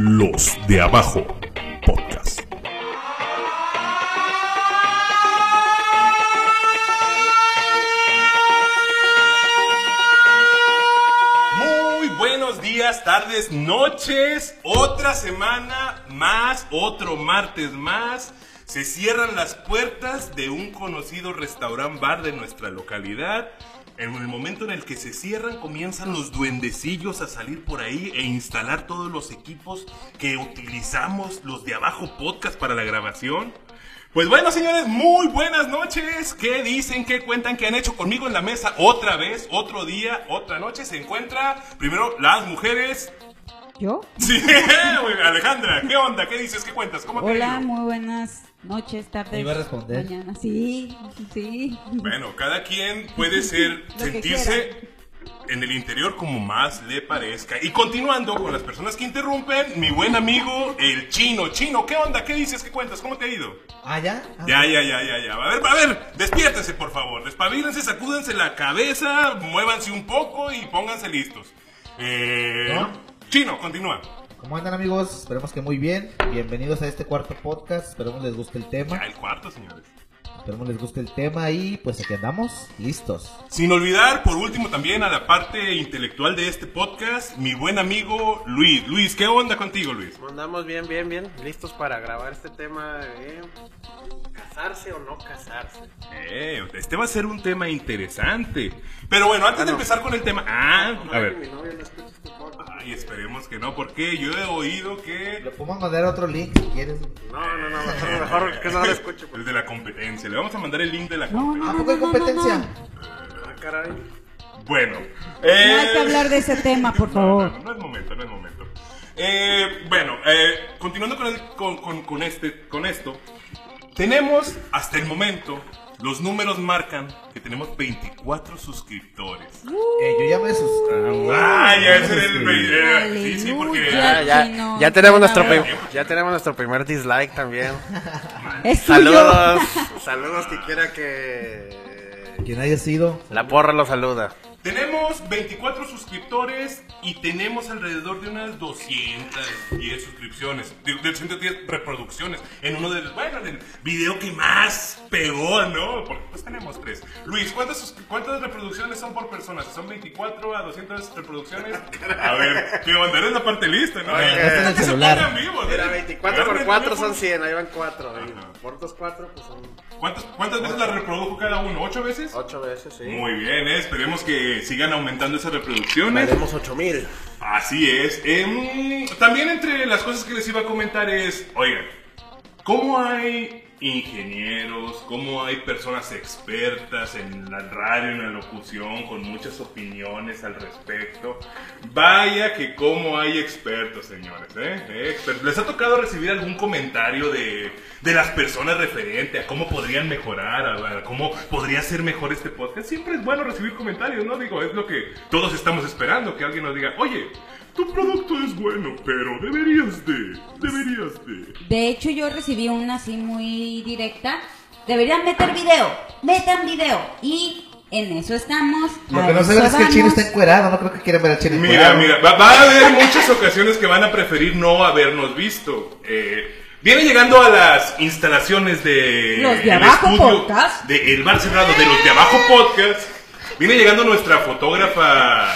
Los de Abajo Podcast. Muy buenos días, tardes, noches. Otra semana más, otro martes más. Se cierran las puertas de un conocido restaurant bar de nuestra localidad. En el momento en el que se cierran, comienzan los duendecillos a salir por ahí e instalar todos los equipos que utilizamos, los de abajo podcast para la grabación. Pues bueno, señores, muy buenas noches. ¿Qué dicen? ¿Qué cuentan? ¿Qué han hecho conmigo en la mesa? Otra vez, otro día, otra noche. Se encuentra primero las mujeres. ¿Yo? Sí. Alejandra, ¿qué onda? ¿Qué dices? ¿Qué cuentas? ¿Cómo te Hola, muy buenas noches, tardes. iba a responder. Mañana, sí, sí. Bueno, cada quien puede ser, sentirse en el interior como más le parezca. Y continuando con las personas que interrumpen, mi buen amigo, el chino. Chino, ¿qué onda? ¿Qué dices? ¿Qué cuentas? ¿Cómo te ha ido? Ah, ya. Ah, Ya, ya, ya, ya, ya. A ver, a ver, despiértense, por favor. Despabilense, sacúdense la cabeza, muévanse un poco y pónganse listos. Eh, ¿No? Chino, continúa. ¿Cómo andan amigos? Esperemos que muy bien. Bienvenidos a este cuarto podcast. Esperemos les guste el Ya tema. el cuarto, señores. Esperemos les guste el tema y pues aquí andamos, listos. Sin olvidar, por último, también a la parte intelectual de este podcast, mi buen amigo Luis. Luis, ¿qué onda contigo, Luis? Andamos bien, bien, bien, listos para grabar este tema de casarse o no casarse. Eh, este va a ser un tema interesante. Pero bueno, antes de Ah, no. empezar con el tema... Ah, a Ay, ver. Mi novia no escucha. Ay, esperemos que no, porque yo he oído Le que... podemos mandar otro link si quieres. No, no, no, mejor, mejor que no lo escuche. Es Pues. de la competencia. Le vamos a mandar el link de la No, competencia. ¿A poco hay competencia? Ah, caray. Bueno. No hay que hablar de ese tema, por No, favor. no, no es momento, no es momento. Eh, bueno, eh, continuando con, el- con, con- con este, con esto, tenemos hasta el momento, los números marcan que tenemos 24 suscriptores. Eh, yo ya me suscribí. Ah, ya ese es el... sí, sí, porque... Ya, ya, ya tenemos nuestro ya tenemos nuestro primer dislike también. Saludos, saludos que quiera que Quien haya sido. la porra lo saluda. Tenemos 24 suscriptores y tenemos alrededor de unas 210 suscripciones, de, de 210 reproducciones en uno de los, bueno, en el video que más pegó, ¿no? Porque pues tenemos tres. Luis, ¿cuántas, cuántas reproducciones son por persona? Si ¿Son 24 a 200 reproducciones? A ver, ¿qué onda? Eres la parte lista, ¿no? El que se celular. Mira, ¿eh? 24 por Agarren 4 teléfono. son 100, ahí van 4. Ajá. Por otros 4 pues son ¿Cuántas, ¿Cuántas veces la reprodujo cada uno? ¿Ocho veces? 8 veces, sí. Muy bien, ¿eh? esperemos que sigan aumentando esas reproducciones. Valemos 8000. Así es. Em, también entre las cosas que les iba a comentar es, oigan, ¿cómo hay ingenieros, cómo hay personas expertas en la radio, en la locución, con muchas opiniones al respecto? Vaya que cómo hay expertos, señores, ¿eh? Expertos. ¿Les ha tocado recibir algún comentario de, de las personas referente a cómo podrían mejorar, a, a cómo podría ser mejor este podcast? Siempre es bueno recibir comentarios, ¿no? Digo, es lo que todos estamos esperando, que alguien nos diga, oye, tu producto es bueno, pero deberías de, deberías de. De hecho, yo recibí una así muy directa. Deberían meter video. Metan video. Y en eso estamos. Lo que no saben es que el chino está encuerado. No creo que quieran ver al chino Mira, encuerado. mira, va, va a haber muchas ocasiones que van a preferir no habernos visto. Eh, viene llegando a las instalaciones de Los de el Abajo estudio Podcast. de El Bar Cerrado de los de Abajo Podcast. Viene llegando nuestra fotógrafa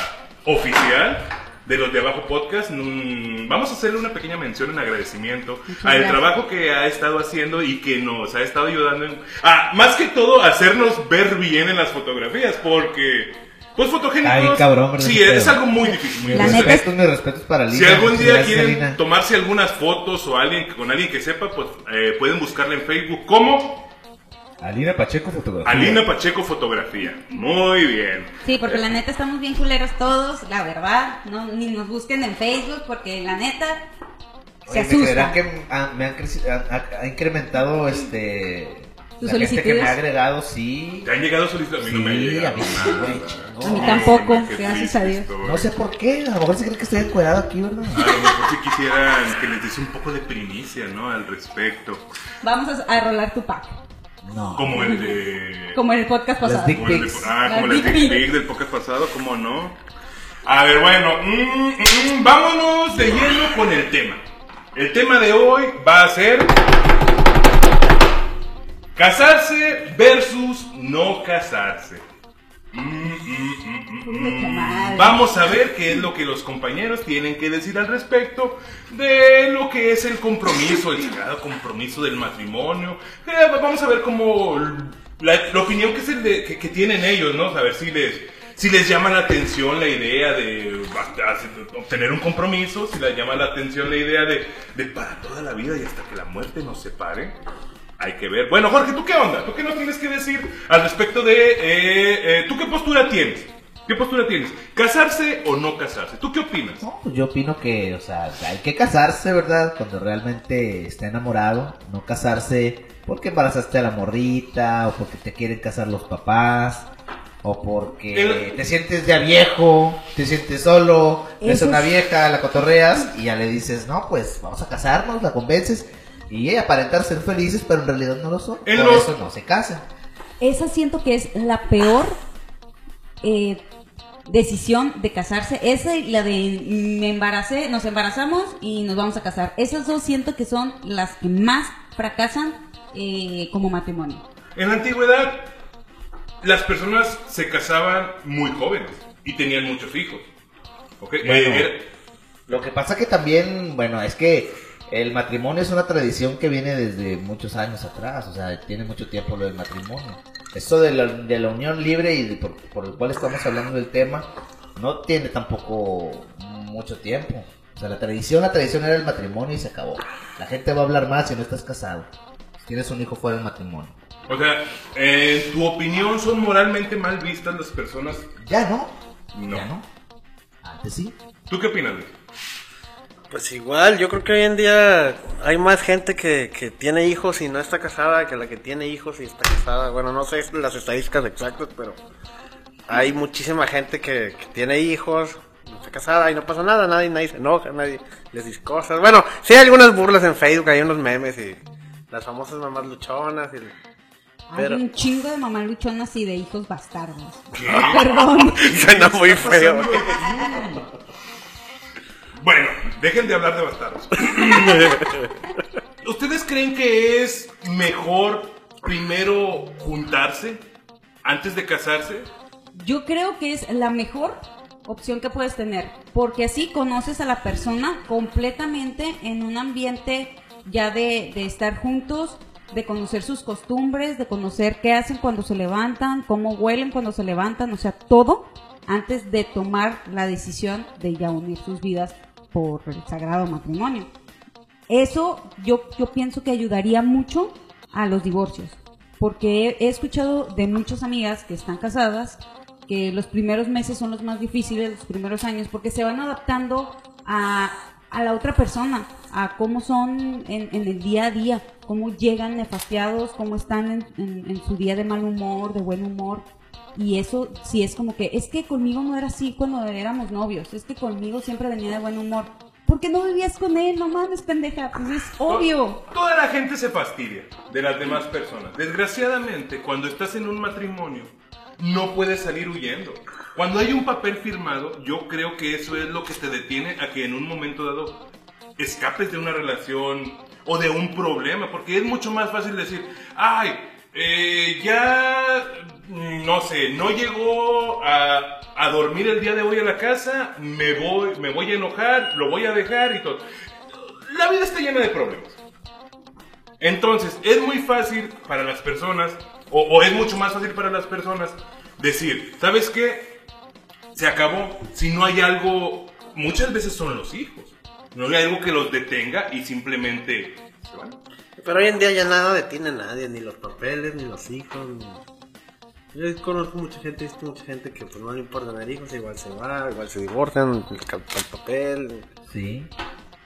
oficial de los de Abajo Podcast. Vamos a hacerle una pequeña mención en agradecimiento Muchas al gracias. trabajo que ha estado haciendo y que nos ha estado ayudando en, a, más que todo, a hacernos ver bien en las fotografías, porque, pues, fotogénicos. Ay, cabrón, sí, es pedo. algo muy difícil. muy La difícil. neta es- mis respetos para Lina. Si algún día gracias, quieren Lina. tomarse algunas fotos o alguien con alguien que sepa, pues eh, pueden buscarla en Facebook como Alina Pacheco Fotografía. Alina Pacheco Fotografía. Muy bien. Sí, porque la neta estamos bien culeros todos, la verdad. No, ni nos busquen en Facebook porque la neta se Oye, ¿me creerán asusta. que me han creci- ha, ha- ha incrementado este ¿Tus la gente que me ha agregado, sí. ¿Te han llegado solicitudes? A mí no me han Sí, llegado a mí chingo. A mí tampoco, Qué gracias a Dios. No sé por qué, a lo mejor se creen que estoy encuadrado aquí, ¿verdad? A lo mejor si quisieran que les diese un poco de primicia, ¿no? Al respecto. Vamos a, a rolar tu pack. No. Como el de... Como en el podcast Las pasado. dick como el de- pics. ah, como Las las dick pics del podcast pasado, ¿cómo no? A ver, bueno, mm, mm, vámonos de lleno con el tema. El tema de hoy va a ser casarse versus no casarse. Mm, Vamos a ver qué es lo que los compañeros tienen que decir al respecto de lo que es el compromiso, el sagrado compromiso del matrimonio. Eh, vamos a ver cómo la, la opinión que, es el de- que, que tienen ellos, ¿no? A ver si les, si les llama la atención la idea de obtener un compromiso, si les llama la atención la idea de, de para toda la vida y hasta que la muerte nos separe. Hay que ver. Bueno, Jorge, ¿tú qué onda? ¿Tú qué nos tienes que decir al respecto de... eh, eh, ¿Tú qué postura tienes? ¿Qué postura tienes? ¿Casarse o no casarse? ¿Tú qué opinas? No, pues yo opino que, o sea, hay que casarse, ¿verdad? Cuando realmente esté enamorado, no casarse porque embarazaste a la morrita, o porque te quieren casar los papás, o porque El- te sientes ya viejo, te sientes solo, ves a una vieja, la cotorreas, y ya le dices, no, pues vamos a casarnos, la convences, y aparentar ser felices, pero en realidad no lo son. En Por eso no se casan. Esa siento que es la peor eh, decisión de casarse. Esa y la de mm, me embaracé, nos embarazamos y nos vamos a casar. Esas dos siento que son las que más fracasan eh, como matrimonio. En la antigüedad, las personas se casaban muy jóvenes y tenían muchos hijos. ¿Ok? Bueno. Eh, Lo que pasa que también, bueno, es que el matrimonio es una tradición que viene desde muchos años atrás, o sea, tiene mucho tiempo lo del matrimonio. Esto de la, de la unión libre y de por, por el cual estamos hablando del tema, no tiene tampoco mucho tiempo. O sea, la tradición, la tradición era el matrimonio y se acabó. La gente va a hablar más si no estás casado. Si tienes un hijo fuera del matrimonio. o sea, en tu opinión, ¿son moralmente mal vistas las personas? Ya no. No. Ya no. Antes sí. ¿Tú qué opinas, Luis? Pues igual, yo creo que hoy en día hay más gente que, que tiene hijos y no está casada que la que tiene hijos y está casada. Bueno, no sé las estadísticas exactas, pero hay muchísima gente que, que tiene hijos, no está casada y no pasa nada, nadie, nadie se enoja, nadie les dice cosas. Bueno, sí hay algunas burlas en Facebook, hay unos memes y las famosas mamás luchonas y... Pero- Hay un chingo de mamá luchonas y de hijos bastardos. Perdón. Suena muy feo. Bueno, dejen de hablar de bastardos. ¿Ustedes creen que es mejor primero juntarse antes de casarse? Yo creo que es la mejor opción que puedes tener, porque así conoces a la persona completamente en un ambiente ya de, de estar juntos, de conocer sus costumbres, de conocer qué hacen cuando se levantan, cómo huelen cuando se levantan, o sea, todo antes de tomar la decisión de ya unir sus vidas por el sagrado matrimonio. Eso yo, yo pienso que ayudaría mucho a los divorcios, porque he, escuchado de muchas amigas que están casadas que los primeros meses son los más difíciles, los primeros años, porque se van adaptando a, a la otra persona, a cómo son en, en el día a día, cómo llegan nefastiados, cómo están en- en su día de mal humor, de buen humor. Y eso sí es como que, es que conmigo no era así cuando éramos novios, es que conmigo siempre venía de buen humor. ¿Por qué no vivías con él? No mames, pendeja, pues es obvio. Toda la gente se fastidia de las demás personas. Desgraciadamente, cuando estás en un matrimonio, no puedes salir huyendo. Cuando hay un papel firmado, yo creo que eso es lo que te detiene a que en un momento dado escapes de una relación o de un problema, porque es mucho más fácil decir, ay, eh, ya, no sé, no llegó a, dormir el día de hoy a la casa, me voy, me voy a enojar, lo voy a dejar y todo. La vida está llena de problemas. Entonces, es muy fácil para las personas, o, o es mucho más fácil para las personas, decir, ¿sabes qué? Se acabó. Si no hay algo, muchas veces son los hijos. No hay algo que los detenga y simplemente se van. Pero hoy en día ya nada detiene a nadie, ni los papeles, ni los hijos. Ni... Yo conozco mucha gente, visto mucha gente que pues no le importa tener hijos, igual se va, igual se divorcian, el papel. Sí.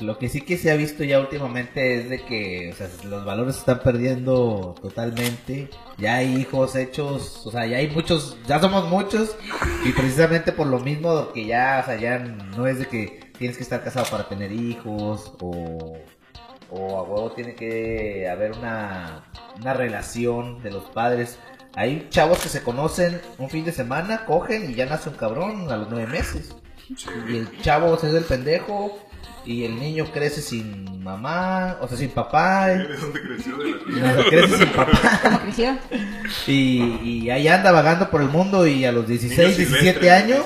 Lo que sí que se ha visto ya últimamente es de que, o sea, los valores se están perdiendo totalmente. Ya hay hijos hechos, o sea, ya hay muchos, ya somos muchos. Y precisamente por lo mismo que ya, o sea, ya no es de que tienes que estar casado para tener hijos o, o a huevo tiene que haber una, una relación de los padres. Hay chavos que se conocen un fin de semana, cogen y ya nace un cabrón a los nueve meses. Y el chavo se es el pendejo y el niño crece sin mamá, o sea, sin papá, y- ¿De dónde creció? De la crece sin papá. ¿Cómo creció? Y, y ahí anda vagando por el mundo y a los 16, Niños 17 silvestres, años.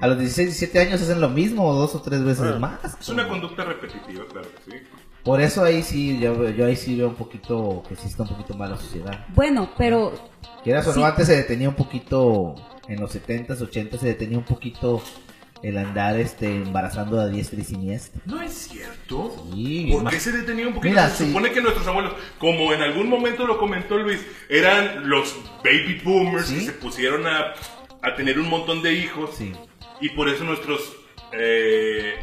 A los 16, 17 años hacen lo mismo o dos o tres veces más. Es una conducta repetitiva, claro que sí. Por eso ahí sí, yo, yo ahí sí veo un poquito, que sí está un poquito mal la sociedad. Bueno, pero Quieras o Sí. no, antes se detenía un poquito, en los 70s, 80s se detenía un poquito el andar este embarazando a diestra y siniestra. No es cierto. Sí, ¿Por qué se detenía un poquito? Mira, se sí. supone que nuestros abuelos, como en algún momento lo comentó Luis, eran los baby boomers Sí. que se pusieron a, a tener un montón de hijos. Y por eso nuestros eh,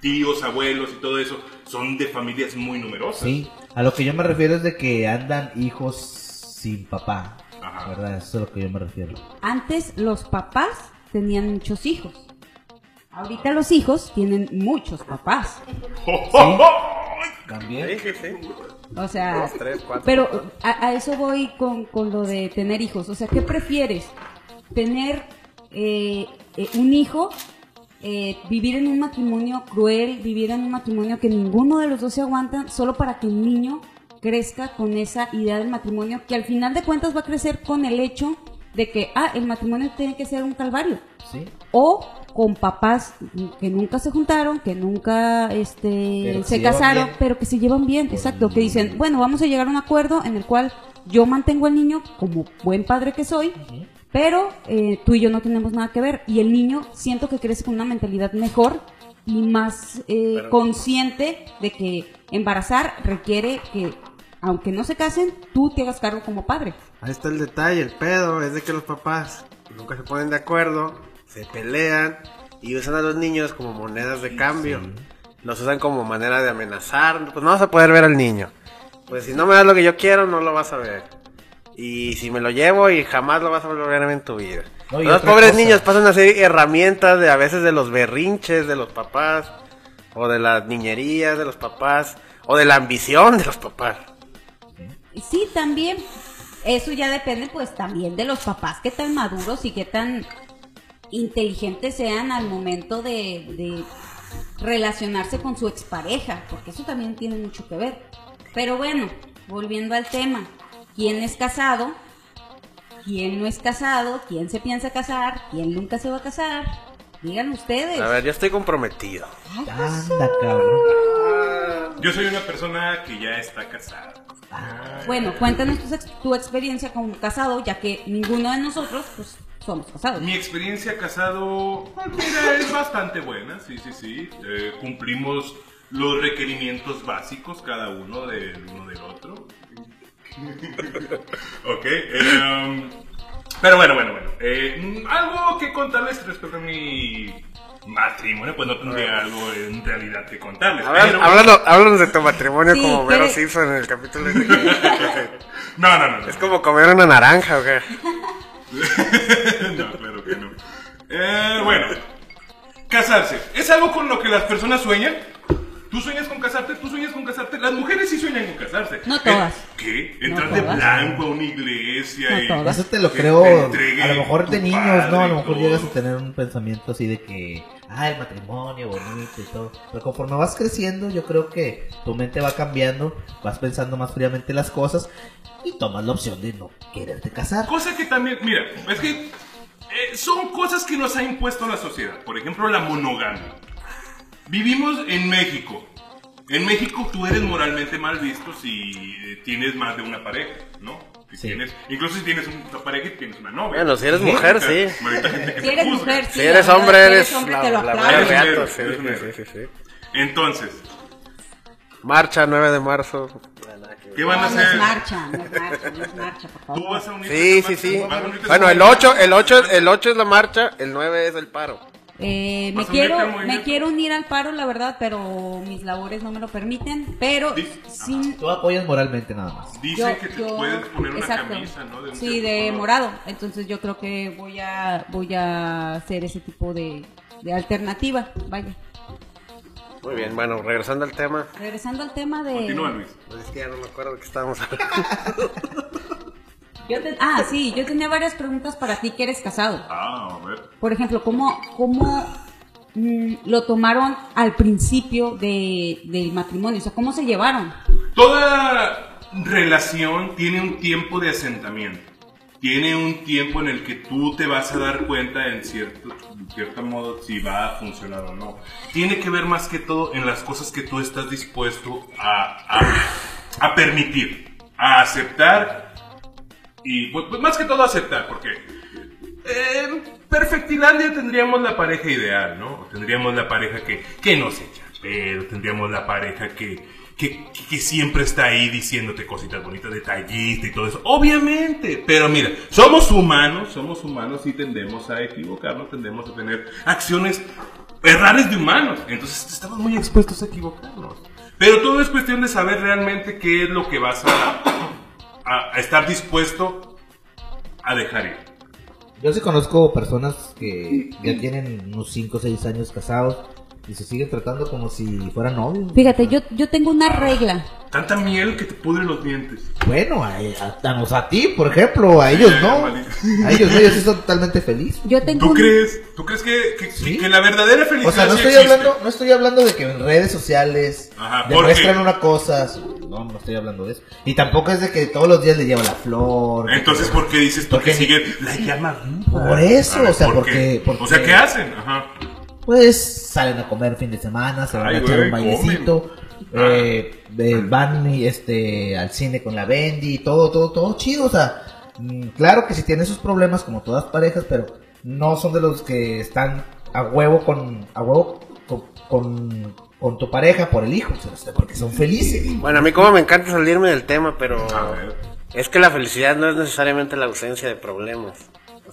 tíos, abuelos y todo eso son de familias muy numerosas. Sí, a lo que yo me refiero es de que andan hijos sin papá. Ajá. ¿Verdad? Eso es a lo que yo me refiero. antes los papás tenían muchos hijos. Ahorita los hijos tienen muchos papás. También. Sí, sí, sí. O sea, Dos, tres, cuatro. pero a, a eso voy con, con lo de tener hijos. O sea, ¿qué prefieres? ¿Tener eh, eh, un hijo? eh, ¿Vivir en un matrimonio cruel? ¿Vivir en un matrimonio que ninguno de los dos se aguantan? Solo para que el niño crezca con esa idea del matrimonio que al final de cuentas va a crecer con el hecho de que, ah, el matrimonio tiene que ser un calvario Sí. o con papás que nunca se juntaron, que nunca este, Pero se casaron, bien. pero que se llevan bien, exacto, que dicen, bueno, vamos a llegar a un acuerdo en el cual yo mantengo al niño como buen padre que soy, pero eh, tú y yo no tenemos nada que ver, y el niño siento que crece con una mentalidad mejor y más eh, Pero- consciente de que embarazar requiere que, aunque no se casen, tú te hagas cargo como padre. Ahí está el detalle, el pedo, es de que los papás nunca se ponen de acuerdo, se pelean y usan a los niños como monedas de cambio. Los usan como manera de amenazar, pues no vas a poder ver al niño. Pues si no me das lo que yo quiero, no lo vas a ver. Y si me lo llevo y jamás lo vas a volver a ver en tu vida. No, los pobres cosa. niños pasan a ser herramientas de a veces de los berrinches de los papás, o de las niñerías de los papás, o de la ambición de los papás. Sí, también. Eso ya depende, pues, también de los papás, qué tan maduros y qué tan inteligentes sean al momento de, de relacionarse con su expareja, porque eso también tiene mucho que ver. Pero bueno, volviendo al tema, ¿quién es casado? ¿Quién no es casado? ¿Quién se piensa casar? ¿Quién nunca se va a casar? Digan ustedes. A ver, yo estoy comprometido. Anda, cabrón. Yo soy una persona que ya está casada. Bueno, cuéntanos tu, tu experiencia como casado, ya que ninguno de nosotros, pues, somos casados. Mi experiencia casado, pues, mira, es bastante buena, sí, sí, sí. Eh, cumplimos los requerimientos básicos cada uno del uno del otro. ok. eh, pero bueno, bueno, bueno. eh, algo que contarles respecto a mi matrimonio, pues no tendría algo en realidad que contarles. Pero- háblanos, háblanos de tu matrimonio Sí, como Vero ¿qué- Simpson en el capítulo ese que- No, no, no. no. Es como comer una naranja, ¿o qué? no, claro que no. Eh, bueno, casarse. ¿Es algo con lo que las personas sueñan? ¿Tú sueñas con casarte? ¿Tú sueñas con casarte? Las mujeres sí sueñan con casarse. No todas. Eh, ¿Qué? No Entrar de todas. blanco a una iglesia No y... todas. Eso te lo creo, te a lo mejor de niños, padre ¿no? A lo mejor todo. llegas a tener un pensamiento así de que, ah, el matrimonio bonito y todo. Pero conforme vas creciendo, yo creo que tu mente va cambiando, vas pensando más fríamente las cosas y tomas la opción de no quererte casar. Cosa que también, mira, es que eh, son cosas que nos ha impuesto la sociedad. Por ejemplo, la monogamia. Vivimos en México. En México tú eres moralmente mal visto si eh, tienes más de una pareja, ¿no? Si Sí. tienes, incluso si tienes una pareja y tienes una novia. Bueno, si eres mujer, sí. Gente que Si eres mujer, sí. Si eres hombre, eres si hombre, la, te lo la madre sí, sí, sí, sí, sí. Entonces, Marcha 9 de marzo. ¿qué van a No, no hacer? es marcha, no es marcha, no es marcha, por favor. ¿Tú vas a unirte Sí, a sí, sí. Bueno, el marcha? 8, el 8, el 8 es la marcha, el 9 es el paro. Eh, me ¿Vas a unirte quiero me quiero unir al paro, la verdad, pero mis labores no me lo permiten. Pero Dice- sin Tú apoyas moralmente nada más. Dicen que te puedes poner una exacto. camisa, ¿no? De un sí, de color. morado. Entonces yo creo que voy a voy a hacer ese tipo de, de alternativa. Vaya. Muy bien, bueno, regresando al tema. Regresando al tema de Continúa, Luis. Pues es que ya no me acuerdo de qué estábamos hablando. Yo te- ah, sí, yo tenía varias preguntas para ti que eres casado. Ah, a ver. Por ejemplo, ¿cómo, cómo mm, lo tomaron al principio de, del matrimonio? O sea, ¿cómo se llevaron? Toda relación tiene un tiempo de asentamiento. Tiene un tiempo en el que tú te vas a dar cuenta en cierto, en cierto modo si va a funcionar o no. Tiene que ver más que todo en las cosas que tú estás dispuesto a, a, a permitir, a aceptar y pues, pues, más que todo aceptar, porque en Perfectilandia tendríamos la pareja ideal, ¿no? Tendríamos la pareja que, que no se echa pero tendríamos la pareja que, que, que siempre está ahí diciéndote cositas bonitas, detallistas y todo eso. Obviamente, pero mira, somos humanos, somos humanos y tendemos a equivocarnos, tendemos a tener acciones errores de humanos. Entonces estamos muy expuestos a equivocarnos. Pero todo es cuestión de saber realmente qué es lo que vas a, a, a estar dispuesto a dejar ir. Yo sí conozco personas que ya tienen unos 5 o 6 años casados y se siguen tratando como si fueran novios. Fíjate, yo, yo tengo una regla. Tanta miel que te pudre los dientes. Bueno, a, a, ti, por ejemplo, a ellos no. A ellos no, ellos sí son totalmente felices. Yo tengo ¿Tú un- crees? ¿Tú crees que, que, Sí. que la verdadera felicidad O sea, no sí estoy hablando, no estoy hablando de que en redes sociales Ajá, demuestran una cosa. No, no estoy hablando de eso. Y tampoco es de que todos los días le lleva la flor. Entonces, ¿por qué dices tú Porque- que siguen la llama viva? Por eso, o sea, ¿por porque- O sea, ¿qué hacen? Ajá. Pues salen a comer fin de semana, se van Ay, a echar un bailecito, comen. eh, eh, van este al cine con la Bendy, todo, todo, todo chido, o sea, mm, claro que sí tiene sus problemas como todas parejas, pero no son de los que están a huevo con, a huevo con, con, con tu pareja por el hijo, o sea, porque son felices. Bueno, a mí como me encanta salirme del tema, pero es que la felicidad no es necesariamente la ausencia de problemas.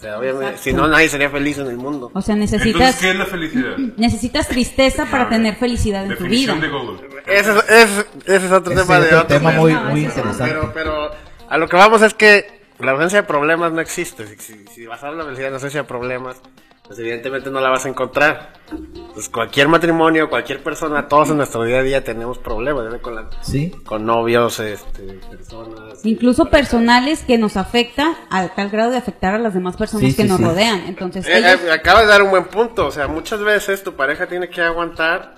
Sea, obviamente, Exacto. si no nadie sería feliz en el mundo. O sea, Entonces, necesitas, ¿qué es la felicidad? necesitas tristeza para A ver. tener felicidad en tu vida. De Google. Ese es, ese- ese es otro Ese tema es de otro tema tema. muy, No, muy interesante. Pero, pero a lo que vamos es que la ausencia de problemas no existe. Si, si, si basar la felicidad en la ausencia de problemas, pues evidentemente no la vas a encontrar. Pues cualquier matrimonio, cualquier persona, todos en nuestro día a día tenemos problemas, con, la- Sí, con novios, este, personas. Incluso personales que nos afecta a tal grado de afectar a las demás personas Sí, que sí, nos sí. rodean. Entonces, Eh, ellos- eh, acabas de dar un buen punto. O sea, muchas veces tu pareja tiene que aguantar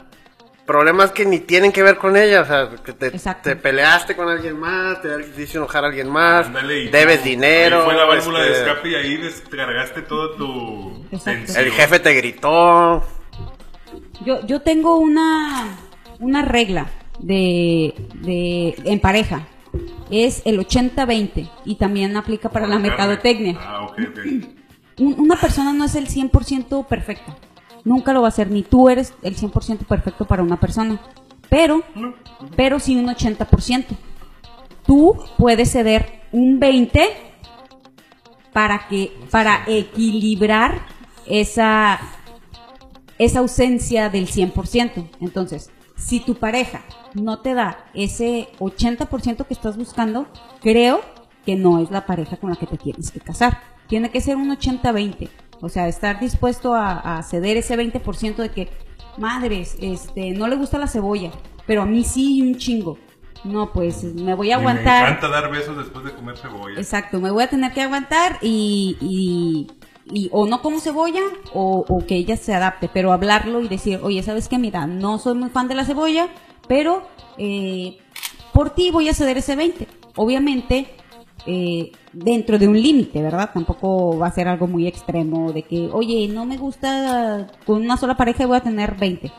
problemas que ni tienen que ver con ella. O sea, que te, te peleaste con alguien más, te hizo enojar a alguien más, Ándale, y debes tú- dinero. ahí fue la válvula de este, escape y ahí descargaste todo tu. El jefe te gritó. yo, yo tengo una, una regla de, de en pareja. Es el 80-20 y también aplica para la mercadotecnia. Ah, ok, ok. Un- una persona no es el 100% perfecta. Nunca lo va a ser, ni tú eres el 100% perfecto para una persona. Pero, pero sí un 80%. Tú puedes ceder un 20% para que, para equilibrar esa, esa ausencia del 100%. Entonces, si tu pareja no te da ese 80% que estás buscando, creo que no es la pareja con la que te tienes que casar. Tiene que ser un 80-20. O sea, estar dispuesto a, a ceder ese 20% de que, madres, este, no le gusta la cebolla, pero a mí sí un chingo. No, pues me voy a Y aguantar. Me encanta dar besos después de comer cebolla. Exacto, me voy a tener que aguantar y, y, y o no como cebolla o, o que ella se adapte, pero hablarlo y decir, oye, ¿sabes qué? Mira, no soy muy fan de la cebolla, pero eh, por ti voy a ceder ese 20. Obviamente, eh, dentro de un límite, ¿verdad? Tampoco va a ser algo muy extremo de que, oye, no me gusta con una sola pareja y voy a tener 20.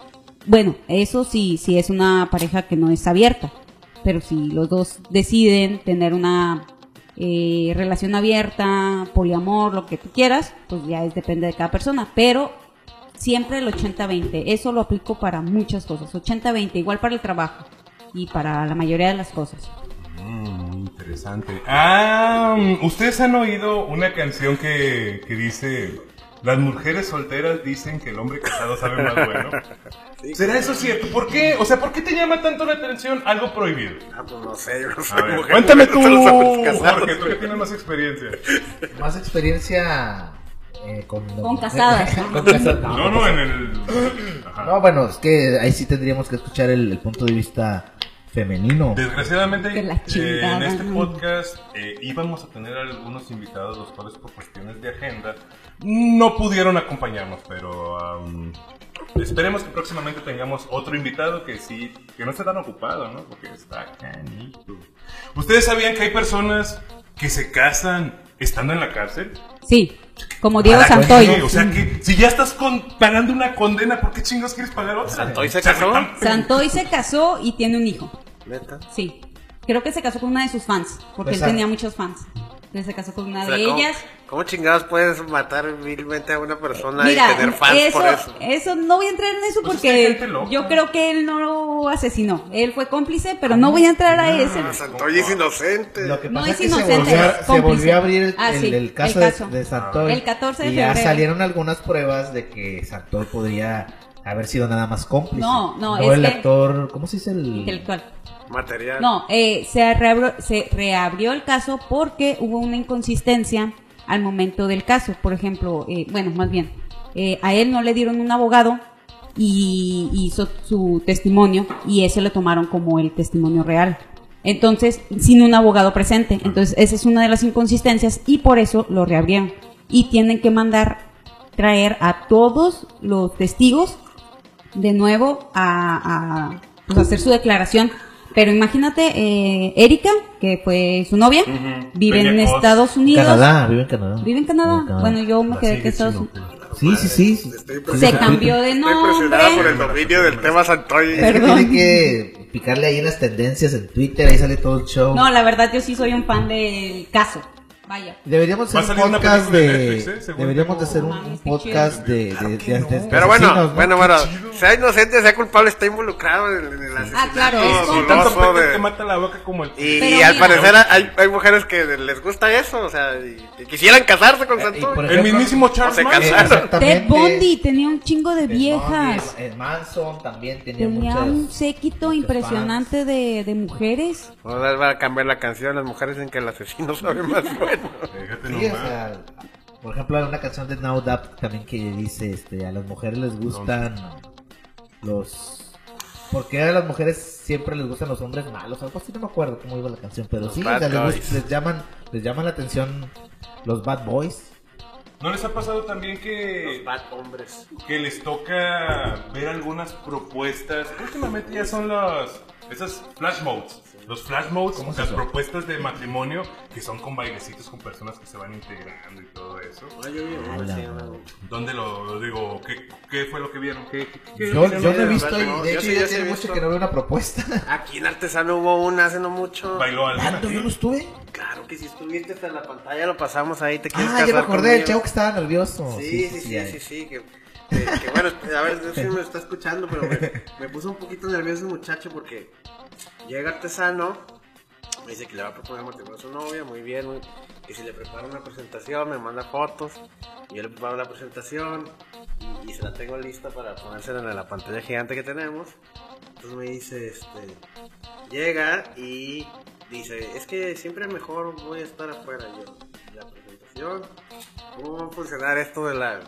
Bueno, eso sí, sí es una pareja que no es abierta. Pero si los dos deciden tener una eh, relación abierta, poliamor, lo que tú quieras, pues ya es depende de cada persona. Pero siempre el 80-20. Eso lo aplico para muchas cosas. 80-20, igual para el trabajo y para la mayoría de las cosas. Mm, interesante. Ah, ¿ustedes han oído una canción que, que dice... Las mujeres solteras dicen que el hombre casado sabe más bueno. ¿Será eso cierto? ¿Por qué? O sea, ¿por qué te llama tanto la atención algo prohibido? Ah, pues no sé, yo no A soy ver, mujer, cuéntame tú. Jorge, tú que tienes más experiencia. más experiencia eh, con... Con casadas, ¿no? con casadas, No, en el... Ajá. No, bueno, es que ahí sí tendríamos que escuchar el, el punto de vista femenino. Desgraciadamente, eh, en este podcast eh, íbamos a tener algunos invitados, los cuales por cuestiones de agenda no pudieron acompañarnos, pero am, esperemos que próximamente tengamos otro invitado que sí, que no esté tan ocupado, ¿no? Porque está canito. ¿Ustedes sabían que hay personas que se casan estando en la cárcel? Sí, como Diego ¿Para Santoy. qué? O sea que si ya estás con- pagando una condena, ¿por qué chingos quieres pagar otra? ¿Santoy se casó? Santoy se casó y tiene un hijo. Neta. Sí. Creo que se casó con una de sus fans, porque él tenía muchos fans. Entonces se casó con una de ¿cómo- ellas. ¿Cómo chingados puedes matar vilmente a una persona Mira, y tener fans eso, por eso? eso no voy a entrar en eso Pues que porque yo creo que él no lo asesinó. Él fue cómplice, pero no voy a entrar a ese. Ah, Santoy es inocente. Lo que No pasa es es que se inocente, volvió, a- es se volvió a abrir el, Ah, el- sí, el el caso, caso. De, de Santoy. El 14 de y ya febrero. salieron algunas pruebas de que Santoy podría haber sido nada más cómplice. No, no, es el que- actor, ¿cómo se dice el? Intelectual. Material. No, eh, se, reabrió, se reabrió el caso porque hubo una inconsistencia al momento del caso. Por ejemplo, eh, bueno, más bien, eh, a él no le dieron un abogado y hizo su testimonio y ese lo tomaron como el testimonio real. Entonces, sin un abogado presente. Entonces, esa es una de las inconsistencias y por eso lo reabrieron. Y tienen que mandar traer a todos los testigos de nuevo a, a, pues, hacer su declaración. Pero imagínate, eh, Erika, que fue su novia, vive en Peña Cos. Estados Unidos. Canadá, vive en Canadá. Vive en Canadá. Bueno, yo me quedé que Estados Unidos. Sí, sí, sí. sí. Se cambió de Estoy impresionada por el nombre. dominio del tema Santoy. Es que Perdón. tiene que picarle ahí en las tendencias en Twitter, ahí sale todo el show. No, la verdad yo sí soy un fan del caso. Vaya. Deberíamos hacer un podcast de Netflix, ¿eh? Deberíamos de hacer un, podcast de, Pero bueno, bueno, bueno, sea inocente, sea culpable, está involucrado en, en el asesinato. Ah, claro, es tanto de- te mata la boca como el... Y, al mira. parecer hay, hay mujeres que les gusta eso, o sea, y, y quisieran casarse con Eh, por El mismísimo Charles se Manson. Eh. Ted Bundy tenía un chingo de viejas. Eh, Manson también tenía, un séquito impresionante de, de mujeres. Ahora va a cambiar la canción, las mujeres dicen que el asesino sabe más bueno. Fíjate fans. Sí, o nomás. sea, por ejemplo, hay una canción de Now That también que dice, este, a las mujeres les gustan los... ¿Por qué a las mujeres siempre les gustan los hombres malos? Algo así, no me acuerdo cómo iba la canción, pero Los sí, o bad sea, les, llaman, les llaman la atención los bad boys. ¿No les ha pasado también que, bad hombres. que les toca ver algunas propuestas? Últimamente ya son las esas flash modes. Los flash modes, ¿Cómo es las eso? propuestas de matrimonio que son con bailecitos con personas que se van integrando y todo eso. ¿Dónde lo, lo digo? ¿Qué, qué fue lo que vieron? ¿Qué, qué- Yo, yo no he de visto, y de Yo hecho sí, ya sí tiene mucho visto. que no veo una propuesta. Aquí en Artesano hubo una hace no mucho. ¿Bailó ¿Cuándo? aquí? Yo no estuve. Claro que si estuviste hasta la pantalla lo pasamos ahí, te quieres Ah, ya me acordé del conmigo? chavo que estaba nervioso. Sí, sí, sí, ya. sí, sí, que, que- que bueno, a ver, no sé si me está escuchando, pero me, me puso un poquito nervioso el muchacho porque llega artesano, me dice que le va a proponer matrimonio a su novia, muy bien, muy, y si le prepara una presentación, me manda fotos, yo le preparo la presentación, y, y se la tengo lista para ponérsela en la pantalla gigante que tenemos, entonces me dice, este, llega y dice, es que siempre mejor voy a estar afuera, yo, la presentación, ¿cómo va a funcionar esto de la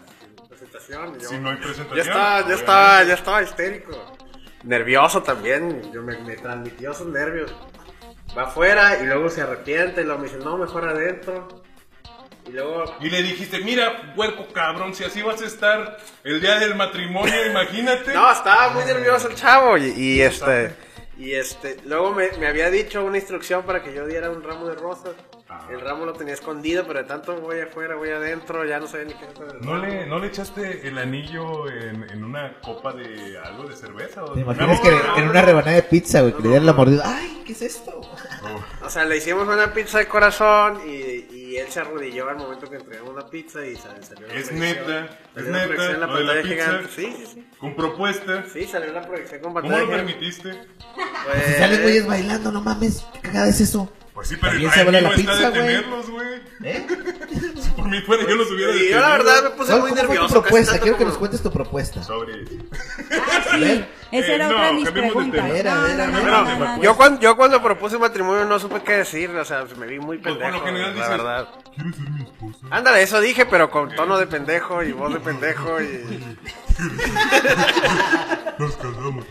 presentación? Y yo, Si no hay presentación. yo estaba, yo estaba, yo estaba histérico. Nervioso también. Yo me, me transmitió sus nervios. Va afuera y luego se arrepiente y luego me dice, no, mejor adentro. Y luego. Y le dijiste, mira, huerco cabrón, si así vas a estar el día del matrimonio, imagínate. No, estaba muy nervioso el chavo. Y, y este. Y este. Luego me, me había dicho una instrucción para que yo diera un ramo de rosas. Ah. El ramo lo tenía escondido, pero de tanto voy afuera, voy adentro, ya no sabía ni qué hacer. ¿No le, ¿No le echaste el anillo en, en una copa de algo de cerveza? O ¿Te de- imaginas No, que no, en no, una rebanada de pizza, güey, que le dieran la mordida? ¡Ay, qué es esto! O sea, le hicimos una pizza de corazón y, se arrodilló al momento que entregamos la pizza y sal- salió la Es neta, es Salió neta, en la lo la pizza. Sí, sí, sí. Con propuesta. Sí, salió la proyección con ¿Cómo pantalla lo gigante. permitiste? Pues, Si salen güeyes bailando, no mames, qué cagada es eso. Pues sí, pero También se vale no la está pizza, güey. ¿Eh? Si por mí fuera, yo los hubiera Y detenido. yo la verdad me puse ¿Cuál- muy ¿Cómo fue nervioso. tu casi propuesta? tanto Quiero que como- nos cuentes tu propuesta. Sobre. A ver. Esa Eh, era no, otra de mis cambiemos de preguntas. tema. No, no, no, no, no, no. Yo cuando, yo cuando propuse matrimonio no supe qué decir, o sea, me vi muy Pues por pendejo, lo general la dices, verdad. ¿quieres ser mi esposa? Ándale, eso dije, pero con tono de pendejo y voz de pendejo y... Nos casamos.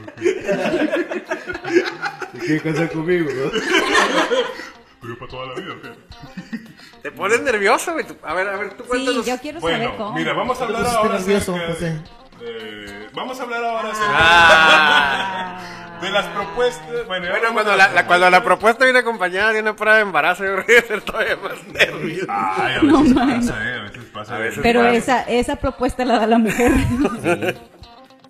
¿Qué casar conmigo? Pero para toda la vida, ¿o qué? Te pones nervioso, güey. A ver, a ver, tú Sí, cuéntanos. yo quiero saber Bueno, cómo. mira, vamos a ¿Por qué hablar ahora nervioso, acerca José? de- Vamos a hablar ahora Ah. de las propuestas. Bueno, Bueno, cuando la, la- cuando la propuesta viene acompañada de una prueba de embarazo, yo creo que debe ser todavía más nervioso. Ay, a veces pasa, eh, a veces pasa. A veces Pero pasa. esa, esa propuesta la da la mujer.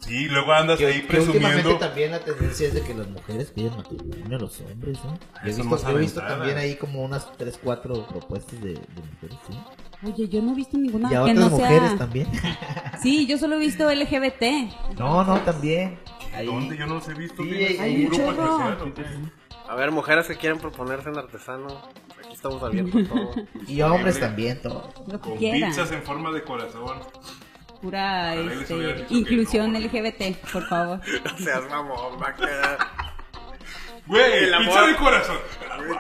Sí, luego andas ahí Que, que últimamente presumiendo. también la tendencia es de que las mujeres piden matrimonio a los hombres, ¿no? Yo he Son visto, más yo he visto aventadas. también ahí como unas 3, 4 propuestas de, de mujeres, ¿sí? Oye, yo no he visto ninguna y a que otras no mujeres sea... también. Sí, yo solo he visto LGBT. no, no, también. Ahí. ¿Dónde? Yo no los he visto. Sí, ¿Tienes hay un grupo chorro. especial? A ver, mujeres que quieren proponerse en artesano, aquí estamos abiertos a todo. Y hombres también, todo. Lo que Con quieran. pizzas en forma de corazón. Pura este, inclusión no. LGBT, por favor. No seas mamón, va a quedar. Güey, El amor. de corazón.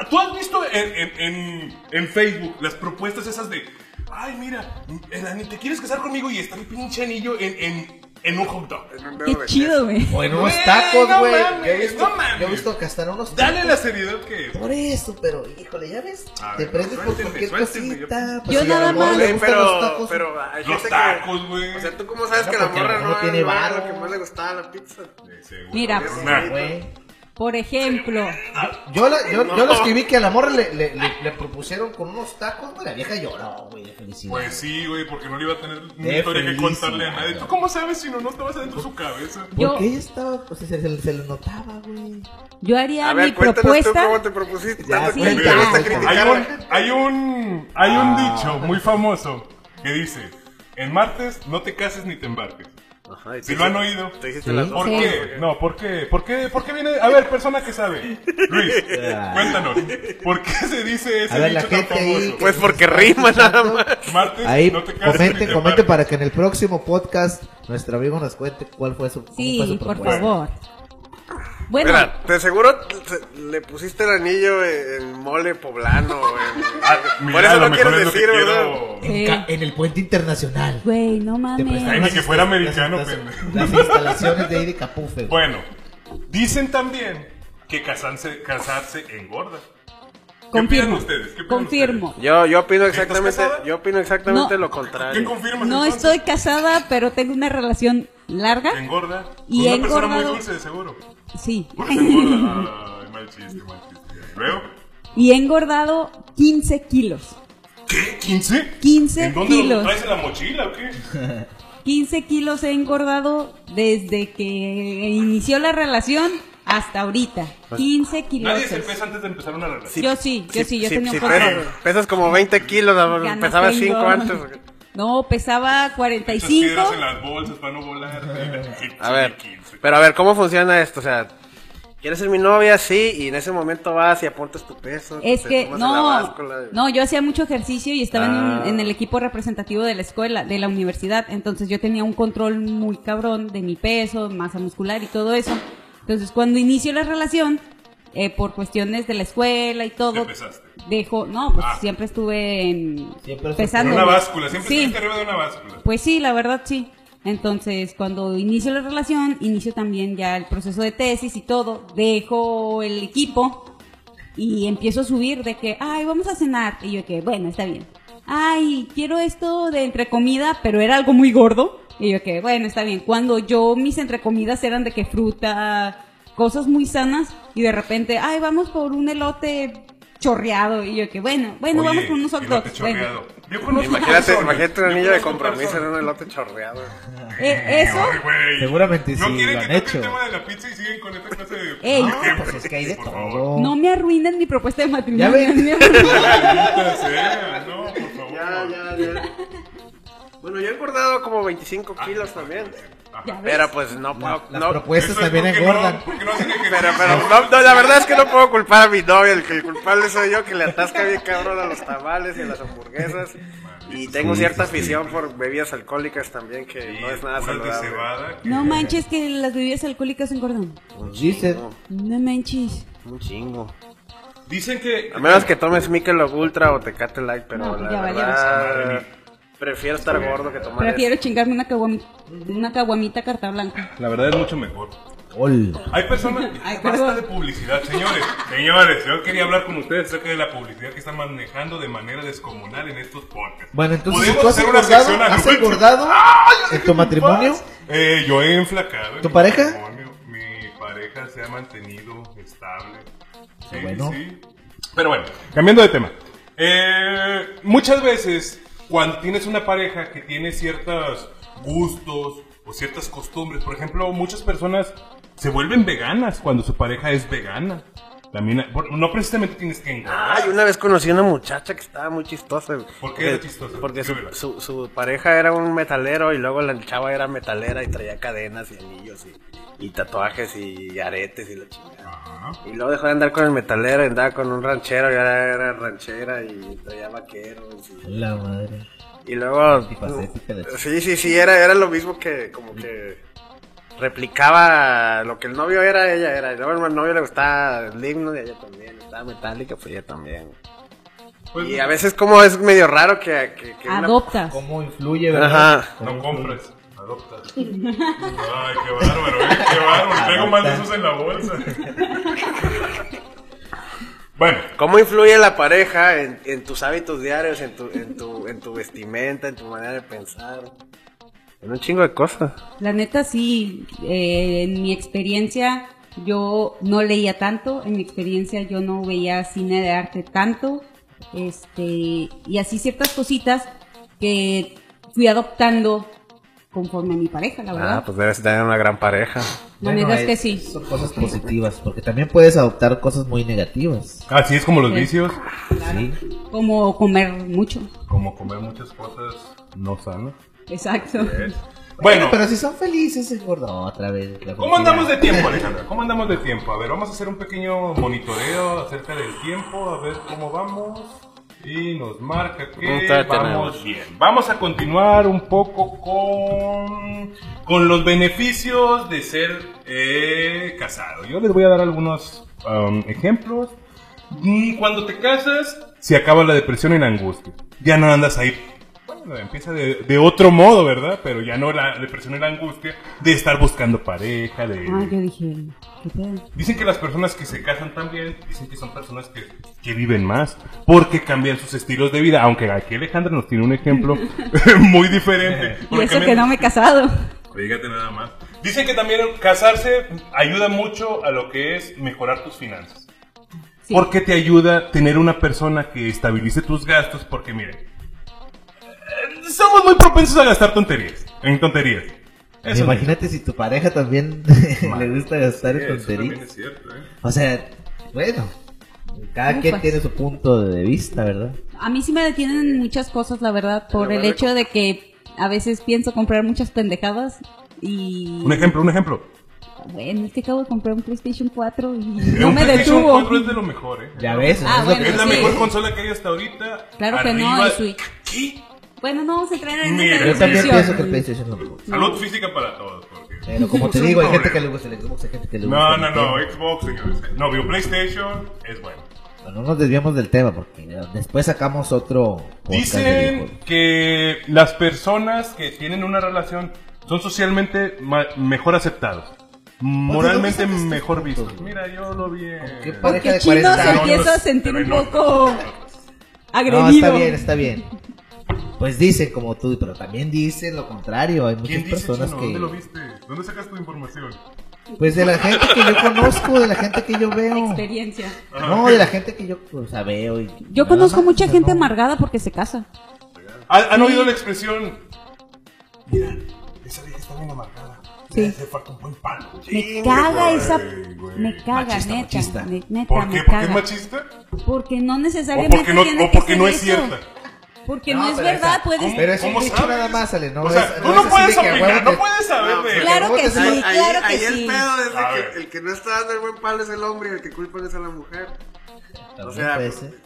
¿Tú has visto en, en, en, en Facebook las propuestas esas de, ay, mira, ¿te quieres casar conmigo? Y está el pinche anillo en, en, en un hot dog. En un Qué chido, güey. O en unos Güey, tacos, no güey. mames, yo he visto, no mames. yo he visto que hasta unos Dale tacos. la seriedad que es. Por eso, pero híjole, ya ves, A te prendes por cualquier cosita. pues Yo nada más- le gustan pero, los tacos. pero hay Los gente tacos, güey. O sea, ¿tú cómo sabes No, que la morra no, tiene no lo que más le gustaba la pizza? Mira. Güey. Por ejemplo, Yo, la, yo, yo lo escribí que a la morra le, le, le, le propusieron con unos tacos, güey. La vieja lloró, güey, de felicidad. Pues sí, güey, porque no le iba a tener una historia que contarle a nadie. ¿Tú cómo sabes si no, no estabas adentro de su cabeza? yo- Porque ella estaba, pues se, se, se le notaba, güey. yo haría A mi ver, cuéntanos tú propuesta. cómo te propusiste. Ya, sí, ya, ya. Hay un, hay un, hay un Ah. dicho muy famoso que dice, en martes no te cases ni te embarques. Ajá, Si lo han oído. Te Sí. las dos ¿Por Sí. qué? No, ¿por qué? ¿Por qué? ¿Por qué viene? A ver, persona que sabe. Luis, Ah. cuéntanos. ¿Por qué se dice ese A ver, la dicho tan gente famoso? Pues porque rima nada más. Martes Ahí, no te comente, te comente para que en el próximo podcast nuestro amigo nos cuente cuál fue su, fue Sí, su por favor. Bueno, Mira, de seguro se- le pusiste el anillo en mole poblano. en- Ah, mira, Por eso no quieres es decir, quiero. ¿verdad? En, Sí. ca- en el puente internacional. güey, no mames. Ay, ni las que fuera americano, las, instalaciones de ahí de Capufe. Bueno, dicen también que casarse, casarse engorda. ¿Qué opinan Confirmo. ustedes? ¿Qué Confirmo. Yo, yo opino ¿Estás exactamente, yo opino exactamente No. lo ustedes? ¿Quién contrario. confirma? No entonces? estoy casada, pero tengo una relación larga. ¿Que engorda? Y he una persona muy engordado. dulce, de seguro. Sí. Engorda. Ay, mal chiste, mal chiste. ¿Luego? Y he engordado 15 kilos. ¿Qué? ¿15? 15 ¿En dónde kilos. lo traes en la mochila o qué? 15 kilos he engordado desde que inició la relación hasta ahorita. 15 kilos. Nadie se pesa antes de empezar una relación. Yo sí, yo sí, yo tenía un control. pesas, como 20 kilos, Ya no pesabas tengo. 5 antes. No, pesaba Esas 45. piedras en las bolsas para no volar. A ver, 15. pero a ver, ¿cómo funciona esto? O sea, ¿quieres ser mi novia? Sí, y en ese momento vas y apuntas tu peso. Es te que tomas en la no, báscula no, yo hacía mucho ejercicio y estaba en, un- Ah. en el equipo representativo de la escuela, de la universidad, entonces yo tenía un control muy cabrón de mi peso, masa muscular y todo eso. Entonces cuando inicio la relación, eh, por cuestiones de la escuela y todo, dejo, no, pues Ah. siempre estuve en Siempre En pesando. una báscula, siempre Sí. estuviste arriba de una báscula. Pues sí, la verdad sí. Entonces, cuando inicio la relación, inicio también ya el proceso de tesis y todo, dejo el equipo y empiezo a subir de que, ay, vamos a cenar. Y yo que, bueno, está bien. Ay, quiero esto de entre comida, pero era algo muy gordo. Y yo que, bueno, está bien. Cuando yo mis entrecomidas eran de que fruta, cosas muy sanas, y de repente, ay, vamos por un elote chorreado. Y yo que, bueno, bueno, Oye, vamos por unos hot dogs. Bueno. Imagínate, imagínate un yo anillo de compromiso en un elote chorreado. Eh, eso, Ay. Seguramente no sí, lo han hecho. el tema de la pizza y siguen con esta clase de Ey. No, pues es que hay de todo. no me arruinen mi propuesta de matrimonio. Ya ven. no no, por favor. Ya, ya, ya. Bueno, yo he engordado como 25 kilos también. Pero pues no La- puedo. las no, propuestas es también engordan. No, no pero, pero, no, no, la verdad es que no puedo culpar a mi novia. El que el culpable soy yo, que le atasca bien cabrón a los tamales y a las hamburguesas. Y tengo cierta afición por bebidas alcohólicas también, que no es nada saludable. No manches que las bebidas alcohólicas engordan. Dice, No manches. Un chingo. Dicen que. A menos que tomes Michelob Ultra o Tecate Light, pero No, pues la ya verdad valieron. Prefiero estar gordo que tomar Prefiero chingarme una caguamita, una caguamita carta blanca. La verdad es mucho mejor. Ol. Hay personas. Ay, basta de publicidad, señores. Señores, yo quería hablar con ustedes acerca de la publicidad que están manejando de manera descomunal en estos podcasts. Bueno, entonces, ¿Podemos ¿tú has hacer una engordado? sección ¿Has engordado ¡Ay, en tu matrimonio? Eh, yo he enflacado. en ¿Tu pareja? matrimonio. Mi pareja se ha mantenido estable. Sí, Bueno. sí. Pero bueno, cambiando de tema. Eh, muchas veces, cuando tienes una pareja que tiene ciertos gustos o ciertas costumbres, por ejemplo, muchas personas se vuelven veganas cuando su pareja es vegana. También, no precisamente tienes que engordar. Ay, una vez conocí a una muchacha que estaba muy chistosa. ¿Por qué era chistosa? Porque su, su, su pareja era un metalero y luego la chava era metalera y traía cadenas y anillos y, y tatuajes y aretes y la chingada. Ajá. Y luego dejó de andar con el metalero y andaba con un ranchero y ahora era ranchera y traía vaqueros. Y, La madre. y luego... Sí, sí, sí, era, era lo mismo que como que replicaba lo que el novio era, ella era. Y luego al novio le gustaba el himno y ella también. Estaba metálica, pues ella también. Pues, Y a veces como es medio raro que... que, que una- Adoptas. ¿Cómo influye, verdad? Ajá. ¿Cómo No compres, adoptas. Ay, qué bárbaro, ¿eh? qué bárbaro. Traigo más de esos en la bolsa. Bueno, ¿Cómo influye la pareja en, en tus hábitos diarios, en tu, en, tu, en tu vestimenta, en tu manera de pensar? Un chingo de cosas. La neta sí, eh, en mi experiencia yo no leía tanto, en mi experiencia yo no veía cine de arte tanto, este, y así ciertas cositas que fui adoptando conforme a mi pareja, la verdad. Ah, pues debes tener una gran pareja. La Bueno, neta es que sí. Son cosas positivas, porque también puedes adoptar cosas muy negativas. así es como los Sí. vicios, Sí. Como comer mucho. como comer muchas cosas no sanas. Exacto. Bueno, Pero si son felices, es gordo. Otra vez. ¿cómo andamos de tiempo, Alejandra? ¿Cómo andamos de tiempo? A ver, vamos a hacer un pequeño monitoreo acerca del tiempo, a ver cómo vamos. Y nos marca que Ahorita vamos tenemos. bien. Vamos a continuar un poco con, con los beneficios de ser eh, casado. Yo les voy a dar algunos um, ejemplos. Cuando te casas, se acaba la depresión y la angustia. Ya no andas ahí. Empieza de, de otro modo, ¿verdad? Pero ya no la depresión y la angustia de estar buscando pareja, de... Ah, yo dije, ¿qué pedo? Dicen que las personas que se casan también, dicen que son personas que, que viven más, porque cambian sus estilos de vida, aunque aquí Alejandra nos tiene un ejemplo muy diferente. Y eso que no me he casado. Fíjate nada más. Dicen que también casarse ayuda mucho a lo que es mejorar tus finanzas. Sí. Porque te ayuda tener una persona que estabilice tus gastos, porque miren, eh, somos muy propensos a gastar tonterías, en tonterías. Eso no- Imagínate si tu pareja también le gusta gastar en tonterías. es cierto, ¿eh? O sea, bueno, cada quien Ufas. tiene su punto de vista, ¿verdad? A mí sí me detienen muchas cosas, la verdad, por el hecho de que a veces pienso comprar muchas pendejadas y... Un ejemplo, un ejemplo. Bueno, es que acabo de comprar un PlayStation 4 y no un me PlayStation detuvo. 4 es de lo mejor, ¿eh? Ya ves, Ah, es bueno, la sí. mejor consola que hay hasta ahorita. Claro que no, el Switch. ¿Qué? Bueno, no vamos a entrar en Mira, esa Yo también pienso que el PlayStation no gusta. Salud física para todos. Porque... Pero como te digo, hay gente que le gusta el Xbox, hay gente que le gusta No, el no, no, Nintendo. Xbox, señores. No, vio PlayStation, es bueno. Bueno, no nos desviamos del tema porque ya después sacamos otro podcast de Dicen videojuegos. que las personas que tienen una relación son socialmente ma- mejor aceptados. Moralmente ¿dónde sacas mejor vistos. puntos, güey? Mira, yo lo vi. en- ¿Qué pareja Porque de Chino 40 se años? empieza a sentir un no. poco agredido. No, está bien, está bien. Pues dicen como tú, pero también dicen lo contrario. Hay muchas ¿Quién dice, personas Chino? que... ¿Dónde lo viste? ¿Dónde sacas tu información? Pues de la gente que yo conozco, de la gente que yo veo. Experiencia. No, de la gente que yo o sea, veo. y- Yo conozco más, mucha o gente no. amargada porque se casa. ¿Han, han oído la expresión? Mira, esa vieja está bien amargada. Sí. Le hace falta un buen palo. Me caga güey, esa... güey. Me caga, Machista, neta. machista. ne- Neta, ¿Por qué? me ¿Porque es caga. machista? Porque no ¿O necesariamente porque no, tiene o que porque ser no es eso. cierta? Porque No, no, es verdad, esa- puedes... Pero es un ¿Cómo dicho sabes? nada más, Ale. No o sea, es- tú no no puedes opinar, no puedes saber No, de Claro que Ahí- sí, Ahí, claro que ahí sí. el pedo es de que el que no está dando el buen palo es el hombre y el que culpa es a la mujer. O sea,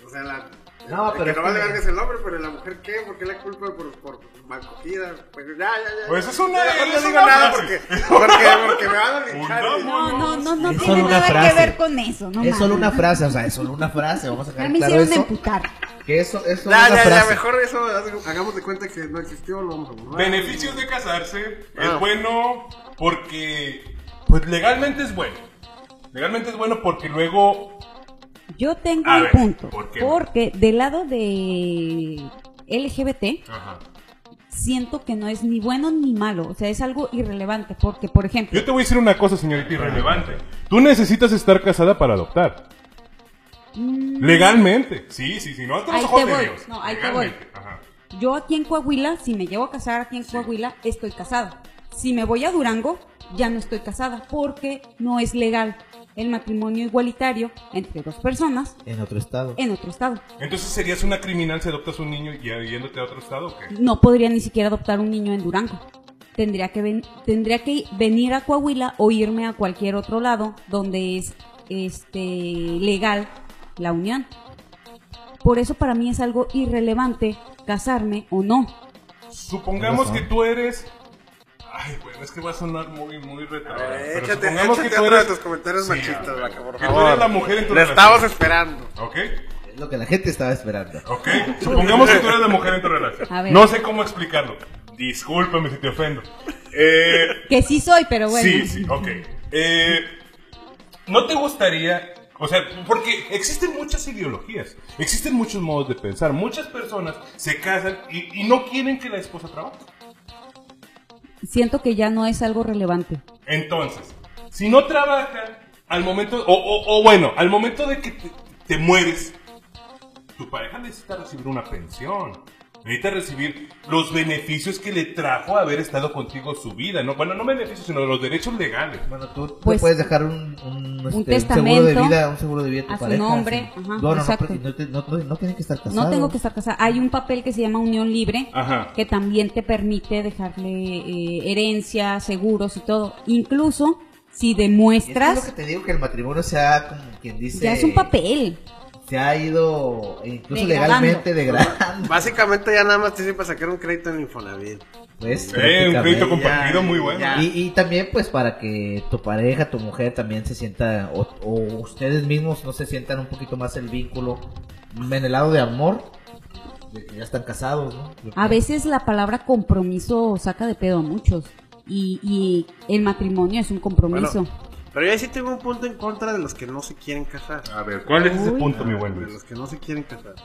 o sea, la, No, el pero que no vale que- verga es el hombre, pero la mujer qué, ¿por qué la culpa por, por mal cogida? Pues ya, ya, ya. Pues es una- es no digo una nada porque, porque, porque me van a linchar. No, no, no, no tiene nada que ver con eso. No Es solo una frase, o sea, es solo una frase. Vamos a Ya dejar me claro hicieron eso. emputar. Que eso es solo Ya, una ya, ya, frase. mejor eso hagamos de cuenta que no existió, lo vamos a borrar. Beneficios de casarse Ah. es bueno porque Pues legalmente es bueno. Legalmente es bueno porque luego Yo tengo A un ver, punto. ¿por qué no? Porque del lado de LGBT, Ajá. siento que no es ni bueno ni malo. O sea, es algo irrelevante. Porque, por ejemplo, Yo te voy a decir una cosa, señorita irrelevante. Tú necesitas estar casada para adoptar. Mm, Legalmente. Sí, sí, sí. No hasta los Ahí ojos te de voy. Dios. No, ahí te. Ajá. yo aquí en Coahuila, si me llevo a casar aquí en Coahuila, estoy casada. Si me voy a Durango, ya no estoy casada. Porque no es legal el matrimonio igualitario entre dos personas En otro estado. en otro estado. Entonces serías una criminal si adoptas un niño y yéndote a otro estado o qué? no podría ni siquiera adoptar un niño en Durango. Tendría que, ven- tendría que venir a Coahuila o irme a cualquier otro lado donde es este legal la unión. Por eso para mí es algo irrelevante casarme o no. Supongamos que tú eres. Ay, bueno, es que va a sonar muy, muy. Eh, Pero échate, supongamos échate que tú eres. de tus comentarios Sí, machistas, ver, vaca, por que favor. tú eres la mujer en tu Le relación. estamos esperando. ¿Ok? Es lo que la gente estaba esperando. ¿Ok? Supongamos que tú eres la mujer en tu relación. A ver. No sé cómo explicarlo. Discúlpame si te ofendo. Eh, Que sí soy, pero bueno. Sí, sí, ok. Eh, ¿No te gustaría, o sea, porque existen muchas ideologías, existen muchos modos de pensar, muchas personas se casan y, y no quieren que la esposa trabaje? Siento que ya no es algo relevante. Entonces, si no trabaja, al momento, o, o- o bueno, al momento de que te, te mueres, tu pareja necesita recibir una pensión. Necesita recibir los beneficios que le trajo haber estado contigo su vida, ¿no? Bueno, no beneficios, sino los derechos legales. Bueno, tú tú Pues, puedes dejar un, un, este, un testamento seguro de vida, un seguro de vida a tu a su pareja. nombre, ajá, no, no, no, exacto. no, te- no, no, no tiene que estar casado. No tengo que estar casada. Hay un papel que se llama unión libre, Ajá. que también te permite dejarle eh, herencia, seguros y todo. Incluso si demuestras, es lo que te digo que el matrimonio se ha, como quien dice... ya es un papel. Se ha ido, incluso Degradando. legalmente, degradando. Básicamente ya nada más te sirve para sacar un crédito en Infonavit. Pues, Eh, un crédito compartido ya, muy bueno. Y, y también pues para que tu pareja, tu mujer también se sienta, o, o ustedes mismos no se sientan un poquito más el vínculo en el lado de amor, de que ya están casados, ¿no? A veces la palabra compromiso saca de pedo a muchos. Y, y el matrimonio es un compromiso. Bueno, pero yo ahí sí tengo un punto en contra de los que no se quieren casar. A ver, ¿cuál es ese Uy. punto, mi buen De Luis? los que no se quieren casar.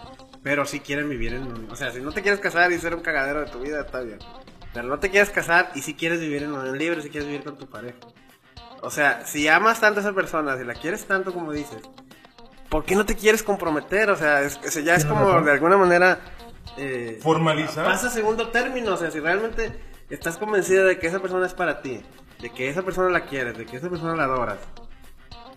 Pero sí quieren vivir en. O sea, si no te quieres casar y ser un cagadero de tu vida, está bien. Pero no te quieres casar y si quieres vivir en unión libre, si quieres vivir con tu pareja. O sea, si amas tanto a esa persona, si la quieres tanto como dices, ¿por qué no te quieres comprometer? O sea, es, o sea, ya es Tienes como razón. de alguna manera... eh, Formalizar. Pasa a segundo término, o sea, si realmente estás convencida de que esa persona es para ti, de que esa persona la quieres, de que esa persona la adoras,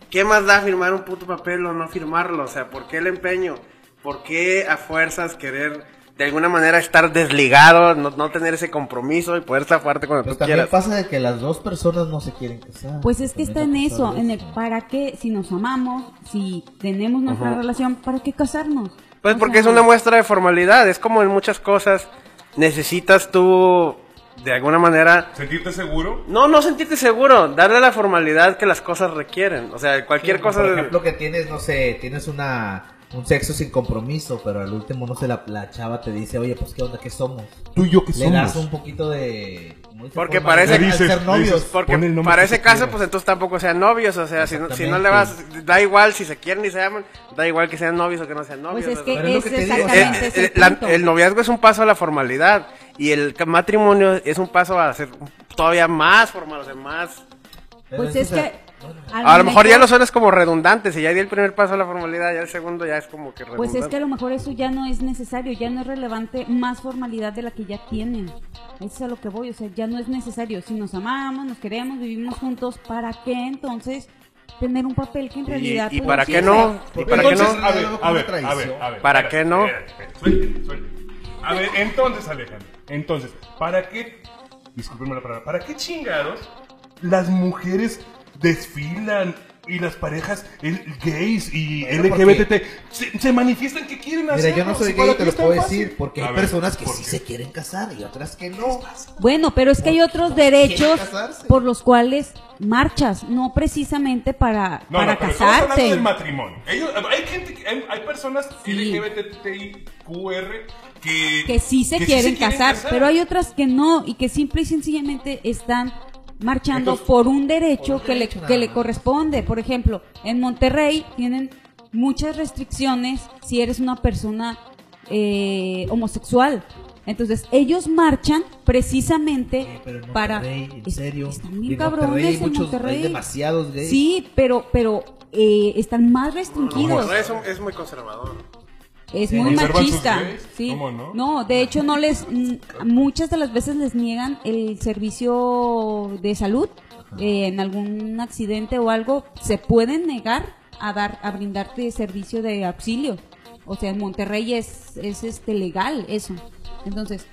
¿qué más da firmar un puto papel o no firmarlo? O sea, ¿por qué el empeño? ¿Por qué a fuerzas querer de alguna manera estar desligado, no, no tener ese compromiso y poder zafarte cuando Pues tú también quieras? pasa de que las dos personas no se quieren casar. Pues es que está en eso, en el para qué, si nos amamos, si tenemos nuestra relación, ¿para qué casarnos? Pues O porque es una muestra de formalidad, es como en muchas cosas necesitas tú de alguna manera ¿Sentirte seguro? no no sentirte seguro, darle la formalidad que las cosas requieren, o sea, cualquier Sí, cosa Por de- ejemplo, que tienes, no sé, tienes una un sexo sin compromiso, pero al último, no sé, la, la chava te dice, oye, pues, ¿qué onda? ¿Qué somos? Tú y yo que Le das un poquito de... como dice, Porque parece- dices- novios. dices, Porque el para que ese caso, quieras. pues entonces tampoco sean novios, o sea, si no, si no le vas, da igual si se quieren y se aman, da igual que sean novios o que no sean novios. Pues es que es lo es que te digo, exactamente eh, ese eh, la- punto. el noviazgo es un paso a la formalidad y el matrimonio es un paso a ser todavía más formal, o sea, más... Pues es o A lo mejor ya lo suenas como redundante, si ya di el primer paso a la formalidad, ya el segundo ya es como que redundante. Pues es que a lo mejor eso ya no es necesario, ya no es relevante más formalidad de la que ya tienen. Eso es a lo que voy, o sea, ya no es necesario. Si nos amamos, nos queremos, vivimos juntos, ¿para qué entonces tener un papel que en Y- realidad... y pues, para qué no? ¿Y para qué no? a ver, a ver, a ver, a ver. ¿Para qué no? A ver, entonces, Alejandro, entonces, ¿para qué, discúlpenme la palabra, ¿para qué chingados las mujeres desfilan y las parejas el- gays y Bueno, LGBT se, se manifiestan que quieren hacerlo? Mira, yo no soy Si gay, te lo puedo fácil. decir, porque A hay ver, personas que ¿por sí qué? se quieren casar y otras que no. Bueno, pero es que hay otros derechos quieren por los cuales marchas, no precisamente para, No, para no, pero casarte. del matrimonio. Ellos- hay gente, que- hay, hay personas Sí. LGBTIQR que, que sí se que quieren casar, pero hay otras que no y que simple y sencillamente están marchando Entonces, por un derecho por un que le, derecho que le corresponde. Por ejemplo, en Monterrey tienen muchas restricciones si eres una persona eh, homosexual. Entonces, ellos marchan precisamente pero en para... En serio. Están bien en cabrones en muchos- Monterrey. hay demasiados gays. Sí, pero, pero eh, están más restringidos. Monterrey es muy conservador. Es muy ¿Conservan sus machista. Sí. ¿Cómo no? de hecho no les muchas de las veces les niegan el servicio de salud eh, en algún accidente o algo se pueden negar a dar a brindarte servicio de auxilio. O sea, en Monterrey es es este legal eso. Entonces,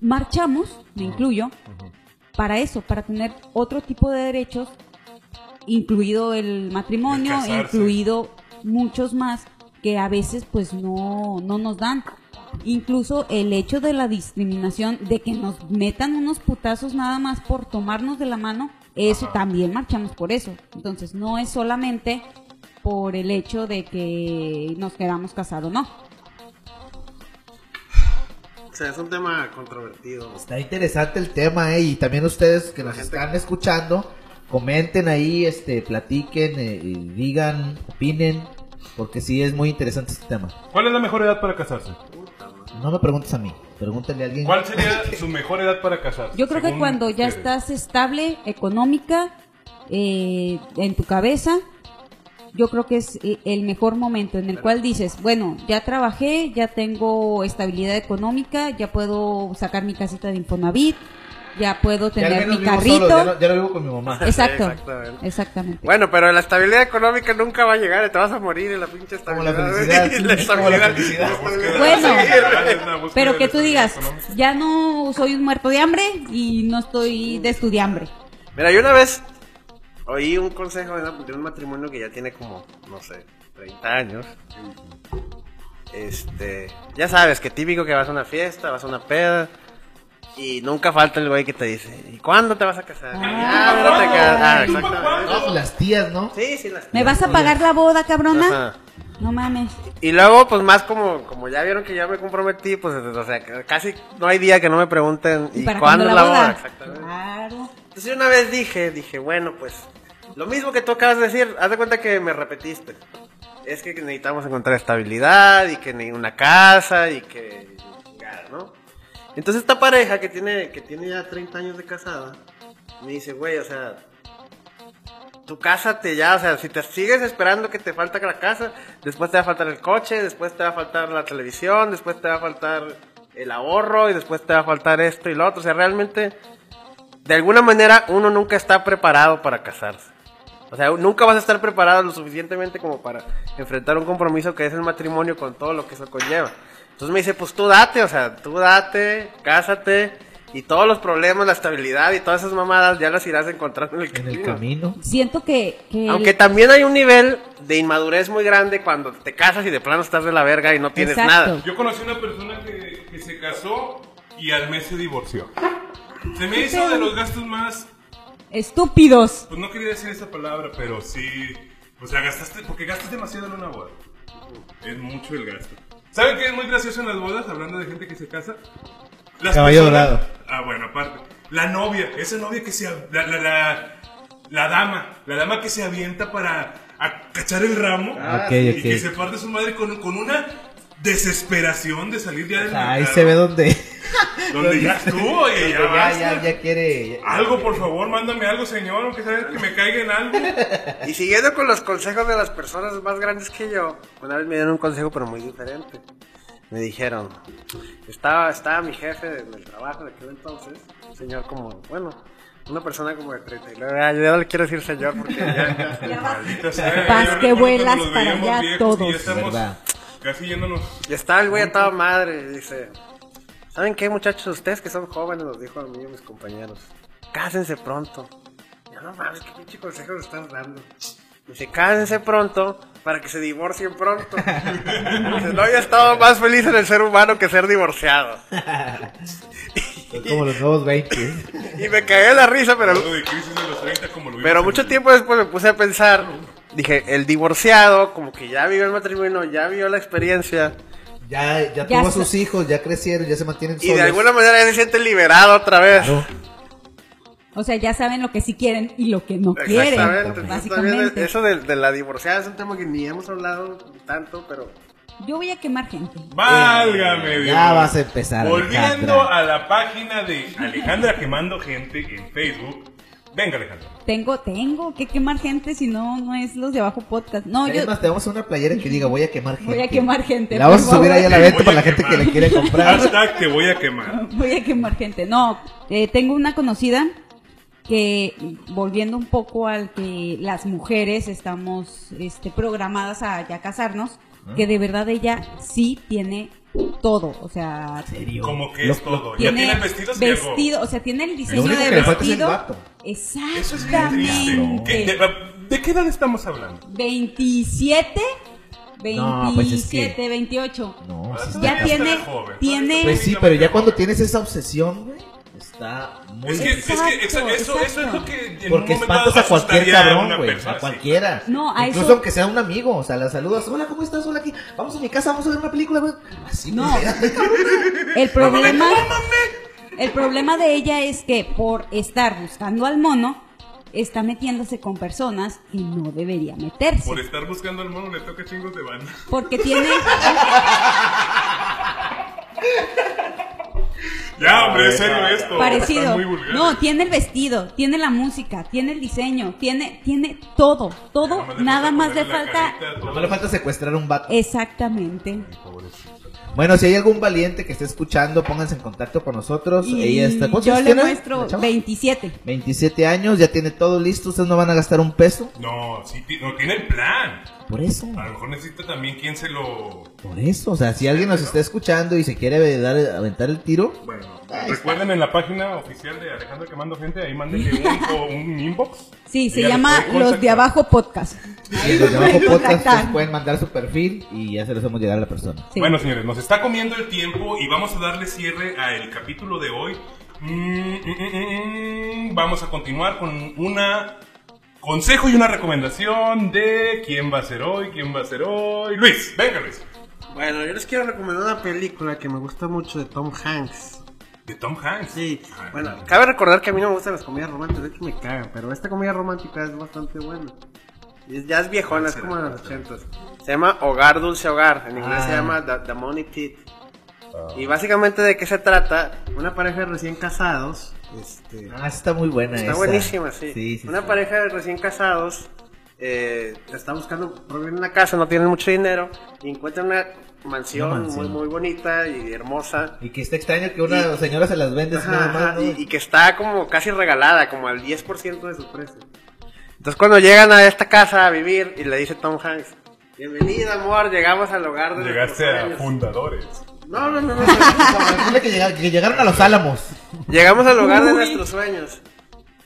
marchamos, me incluyo, para eso, para tener otro tipo de derechos incluido el matrimonio, El incluido muchos más que a veces pues no, no nos dan. Incluso el hecho de la discriminación, de que nos metan unos putazos nada más por tomarnos de la mano, eso también marchamos por eso. Entonces no es solamente por el hecho de que nos queramos casar o no. O sea, es un tema controvertido. Está interesante el tema, eh, y también ustedes que nos están escuchando, comenten ahí, este, platiquen, eh, digan, opinen, porque sí es muy interesante este tema. ¿Cuál es la mejor edad para casarse? No me preguntes a mí, pregúntale a alguien. ¿Cuál sería su mejor edad para casarse? Yo creo que cuando ya ustedes? estás estable, económica, eh, en tu cabeza, yo creo que es eh, el mejor momento en el cual dices, bueno, ya trabajé, ya tengo estabilidad económica, ya puedo sacar mi casita de Infonavit, ya puedo tener mi carrito. solo, ya, no, ya no vivo con mi mamá. Exacto, Exactamente. exactamente. Bueno, pero la estabilidad económica nunca va a llegar, te vas a morir en la pinche Como la estabilidad. felicidad, la la felicidad. Bueno, Pero que tú digas, económica. ya no soy un muerto de hambre y no estoy de estudiambre. Mira, yo una vez oí un consejo de un matrimonio que ya tiene como, no sé, 30 años. Este, ya sabes, que típico que vas a una fiesta, vas a una peda. Y nunca falta el güey que te dice, ¿y cuándo te vas a casar? Ah, "Ya, no te casas". Ah, ¿Tú pa' exactamente. No, las tías, ¿no? Sí, sí, las ¿Me vas a pagar la boda, cabrona? Ajá. No mames. Y luego, pues más como, como ya vieron que ya me comprometí, pues, o sea, casi no hay día que no me pregunten, ¿y, para cuándo es la boda? boda? Exactamente. Claro. Entonces yo una vez dije, dije, bueno, pues, lo mismo que tú acabas de decir, haz de cuenta que me repetiste. Es que necesitamos encontrar estabilidad y que ni una casa y que, ¿no? Entonces esta pareja que tiene, que tiene ya 30 años de casada, me dice, güey, o sea, tu cásate ya, o sea, si te sigues esperando que te falta la casa, después te va a faltar el coche, después te va a faltar la televisión, después te va a faltar el ahorro y después te va a faltar esto y lo otro. O sea, realmente, de alguna manera, uno nunca está preparado para casarse. O sea, nunca vas a estar preparado lo suficientemente como para enfrentar un compromiso que es el matrimonio con todo lo que eso conlleva. Entonces me dice, pues tú date, o sea, tú date, cásate y todos los problemas, la estabilidad y todas esas mamadas ya las irás encontrando en el En camino. el camino. Siento que, que Aunque el- también hay un nivel de inmadurez muy grande cuando te casas y de plano estás de la verga y no tienes Exacto. nada. Yo conocí una persona que, que se casó y al mes se divorció. Se me hizo de los gastos más. estúpidos. Pues no quería decir esa palabra, pero sí. O sea, gastaste. Porque gastas demasiado en una boda. Es mucho el gasto. ¿Saben qué es muy gracioso en las bodas? Hablando de gente que se casa. Las Caballo personas- dorado. Ah, bueno, aparte. La novia, esa novia que se. La, la, la, la dama, la dama que se avienta para a cachar el ramo. Ah, ok, y ok. que se parte su madre con, con una desesperación de salir ya del ahí se ve donde... Donde ya estuvo, oye, ya, ya, basta. ya, ya quiere... ya- Algo, por favor, mándame algo, señor, aunque sea que me caiga en algo. Y siguiendo con los consejos de las personas más grandes que yo, una vez me dieron un consejo pero muy diferente. Me dijeron, estaba, estaba mi jefe en el trabajo de aquel entonces, un señor como, bueno, una persona como de 39 años, ya no le quiero decir señor porque ya, ya- Maldita sea, Vas yo que vuelas para allá todos. Ya estamos ¿Verdad? Casi yéndonos. Y estaba el güey a toda madre y dice, ¿saben qué muchachos? Ustedes que son jóvenes, nos dijo a mí y a mis compañeros, cásense pronto. Ya no mames, qué pinche consejo nos estás dando. Dice, cásense pronto para que se divorcien pronto. Dice, no había estado más feliz en el ser humano que ser divorciado. Son como los nuevos 20. Y me cagué la risa, pero, Hablando de crisis de los 30 como lo vimos pero mucho tiempo después me puse a pensar, dije, el divorciado, como que ya vivió el matrimonio, ya vivió la experiencia. Ya, ya, Ya tuvo a sus hijos, ya crecieron, ya se mantienen Y solos. de alguna manera ya se siente liberado otra vez. Claro. O sea, ya saben lo que sí quieren y lo que no quieren, Exactamente. Básicamente. Eso de, de la divorciada es un tema que ni hemos hablado tanto, pero Yo voy a quemar gente. Válgame Dios. Ya vas a empezar, Volviendo Alejandra. a la página de Alejandra quemando gente en Facebook. Venga, Alejandra. Tengo, tengo que quemar gente, si no, no es los de abajo podcast. No, Es yo más, tenemos una playera que diga voy a quemar gente. voy a quemar gente. La vamos a subir ahí a la Te venta para la a gente que le quiere comprar. Hashtag te voy a quemar. Voy a quemar gente. No, eh, tengo una conocida que, volviendo un poco al que las mujeres estamos este, programadas a ya casarnos, que de verdad ella sí tiene todo. O sea. Como que Lo- es todo. Ya tiene vestidos vestido, o sea, tiene el diseño único de que le falta es el vestido. vato. Eso es bien triste. Exactamente. ¿Qué- de, de qué edad estamos hablando? 27, 27, No, pues es que- 28. No, sí Ya tiene, joven. tiene, Pues sí, pero ya cuando tienes esa obsesión, güey, está muy... Es que, es que Exacto, eso, eso, eso es exacto. lo que en Porque un espantas a cualquier cabrón, güey. A sí. cualquiera. No, a Incluso eso- aunque sea un amigo, o sea, la saludas. Hola, ¿cómo estás? Hola aquí. Vamos a mi casa, vamos a ver una película, güey. Así, No. pues, espérate, cabrón. El problema, el problema de ella es que por estar buscando al mono, está metiéndose con personas que no debería meterse. Por estar buscando al mono le toca chingos de banda. Porque tiene, Ya, hombre, es serio esto. Parecido. muy vulgar. No, tiene el vestido, tiene la música, tiene el diseño, tiene, tiene todo, todo, nada más le falta. No le falta secuestrar un vato. Exactamente. Bueno, si hay algún valiente que esté escuchando, pónganse en contacto con nosotros. Y Ella está. ¿cuántos yo años le tiene, muestro la chava? 27. 27 años, ya tiene todo listo. Ustedes no van a gastar un peso. No, sí, no tiene el plan. Por eso. A lo mejor necesita también quien se lo. Por eso. O sea, si alguien nos está escuchando y se quiere dar, aventar el tiro, Bueno, recuerden en la página oficial de Alejandro Quemando Gente, ahí mándenle un, inbox. Sí, se llama Los de. Abajo Podcast. los de abajo pueden podcast pueden mandar su perfil y ya se los hacemos llegar a la persona. Sí. Bueno, señores, nos está comiendo el tiempo y vamos a darle cierre al capítulo de hoy. Mm, mm, mm, mm. Vamos a continuar con una consejo y una recomendación de quién va a ser hoy, quién va a ser hoy. Luis, venga Luis. Bueno, yo les quiero recomendar una película que me gusta mucho de Tom Hanks. De Tom Hanks. Sí, Ah, bueno, cabe recordar que a mí no me gustan las comedias románticas, de hecho me cagan, pero esta comedia romántica es bastante buena. Ya es viejona, es como de los ochentas. Se llama Hogar Dulce Hogar, en inglés se Ah. llama The, The Money Pit. Y básicamente de qué se trata, una pareja de recién casados, este, Ah, está muy buena Está esa. buenísima, sí. Sí, sí, Una sí. pareja de recién casados eh, está buscando en una casa, no tienen mucho dinero y encuentran una mansión, Una mansión. muy muy bonita y hermosa. Y que está extraño que una señora se las vende así Ajá, nada más. ajá, ¿no? y, y que está como casi regalada, como al 10% de su precio. Entonces cuando llegan a esta casa a vivir y le dice Tom Hanks, bienvenida amor, llegamos al hogar de Llegaste a sueños". fundadores. No, no, no, no. Decirle que, llega- que llegaron a los álamos. Llegamos al hogar de nuestros sueños.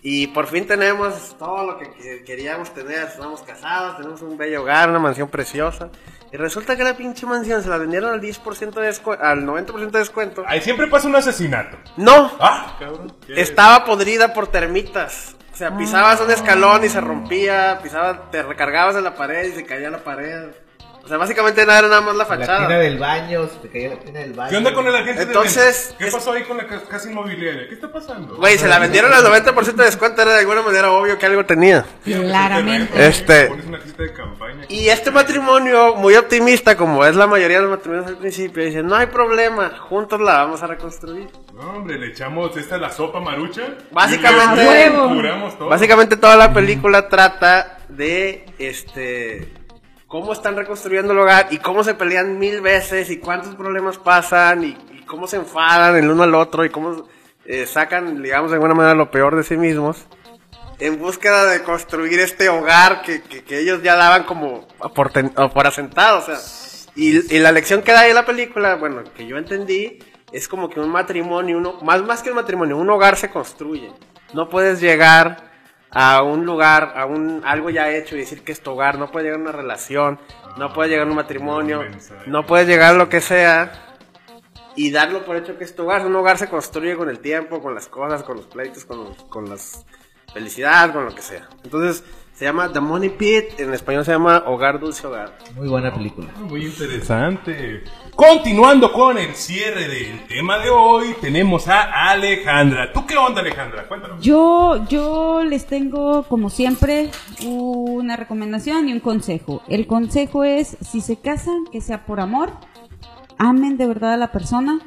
Y por fin tenemos todo lo que que queríamos tener. Estamos casados, tenemos un bello hogar, una mansión preciosa. Y resulta que la pinche mansión se la vendieron al 10% de descuento, al 90% de descuento. Ahí siempre pasa un asesinato. No, Ah, cabrón. Estaba podrida por termitas. O sea, pisabas un escalón y se rompía, pisabas, te recargabas en la pared y se caía la pared. O sea, básicamente nada era nada más la La tina fachada. del baño, se te caía la tina del baño. ¿Qué onda con el agente Entonces, de? ¿Qué es- pasó ahí con la ca- casa inmobiliaria? ¿Qué está pasando? Güey, se la vendieron al 90% de descuento, era de alguna manera obvio que algo tenía. Claramente. Este-. Y este matrimonio, muy optimista, como es la mayoría de los matrimonios al principio, dice, no hay problema, juntos la vamos a reconstruir. No, hombre, le echamos esta la sopa marucha. Básicamente-. Básicamente toda la película trata de, este, cómo están reconstruyendo el hogar y cómo se pelean mil veces y cuántos problemas pasan y, y cómo se enfadan el uno al otro y cómo eh, sacan, digamos, de alguna manera lo peor de sí mismos. En búsqueda de construir este hogar que, que- que ellos ya daban como por, ten- por asentado, o sea. Y, y la lección que da ahí la película, bueno, que yo entendí, es como que un matrimonio, uno, más, más que un matrimonio, un hogar se construye. No puedes llegar a un lugar, a un algo ya hecho y decir que es tu hogar. No puedes llegar a una relación, no puedes llegar a un matrimonio, no puedes llegar a lo que sea y darlo por hecho que es tu hogar. Un hogar se construye con el tiempo, con las cosas, con los pleitos, con, con las felicidad, con lo que sea. Entonces, Se llama The Money Pit, en español se llama Hogar Dulce Hogar. Muy buena película. Muy interesante. Continuando con el cierre del tema de hoy, tenemos a Alejandra. ¿Tú qué onda, Alejandra? Cuéntanos. Yo, yo les tengo, como siempre, una recomendación y un consejo. El consejo es, si se casan, que sea por amor, amen de verdad a la persona,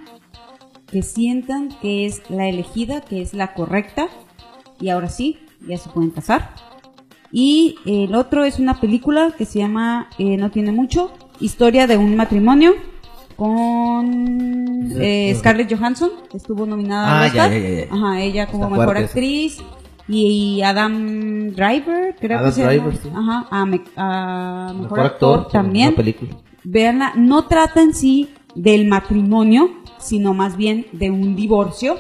que sientan que es la elegida, que es la correcta, y ahora sí, ya se pueden casar. Y el otro es una película que se llama eh, No tiene mucho, Historia de un matrimonio, con eh, Scarlett Johansson, que estuvo nominada Ah, Oscar. ya, ya, ya, ya. Ajá, ella como Está mejor actriz. Y Adam Driver, creo Adam que. Driver, sí. Ajá, a, me- a mejor, Mejor actor, actor también. Película. Veanla, no trata en sí del matrimonio, sino más bien de un divorcio,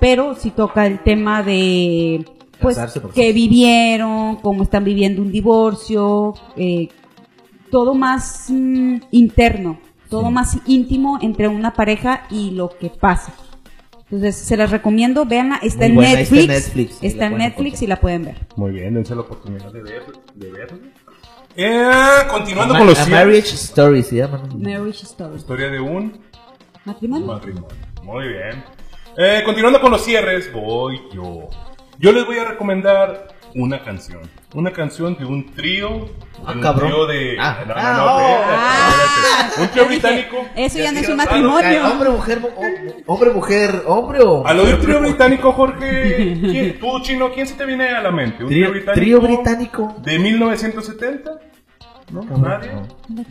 pero sí toca el tema de pues que vivieron, cómo están viviendo un divorcio, eh, todo más mm, interno, todo Sí. más íntimo entre una pareja y lo que pasa. Entonces, se las recomiendo, veanla, está, en, buena, está en Netflix, sí, está la en Netflix y la pueden ver. Muy bien, dense la oportunidad de, ver, de verlo. Eh, continuando A, con los a cierres. Marriage Story se llama. Marriage Story. Historia de un ¿Matrimonio? matrimonio. Muy bien. Eh, continuando con los cierres, voy yo. Yo les voy a recomendar una canción. Una canción de un trío. Ah, un cabrón. trío de. Ah. no, no, Ah, no, oh. espérate, Ah. espérate. Un trío británico. Eso ya no es un Ah, matrimonio. Hombre, mujer, oh, hombre, mujer, hombre o. Al oír trío británico, Jorge, ¿quién- tú, chino, ¿quién se te viene a la mente? ¿Un trío, Trío, británico? trío británico. ¿De 1970? ¿No? ¿Nadie?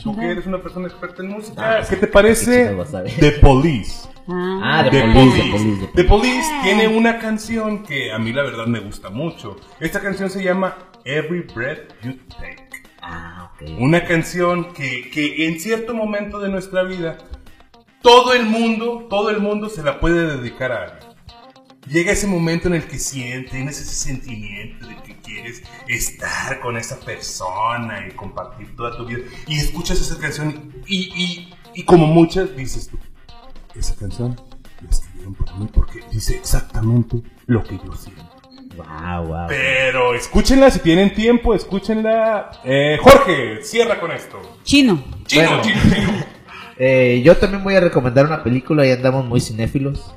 Tú que eres una persona experta en música, Ah, ¿qué te parece. The Police? Ah, The Police, Police. de Police, The Police tiene una canción que a mí la verdad me gusta mucho. Esta canción se llama Every Breath You Take. Ah, ok. Una canción que, que en cierto momento de nuestra vida todo el mundo, todo el mundo se la puede dedicar a alguien. Llega ese momento en el que sientes, tienes ese sentimiento de que quieres estar con esa persona y compartir toda tu vida. Y escuchas esa canción y, y, y como muchas dices tú, esa canción la escribieron para mí porque dice exactamente lo que yo siento. Wow, wow. Pero escúchenla si tienen tiempo, escúchenla. Eh, Jorge, cierra con esto. Chino. Chino, Bueno. chino, chino. Eh, yo también voy a recomendar una película, ya andamos muy cinéfilos.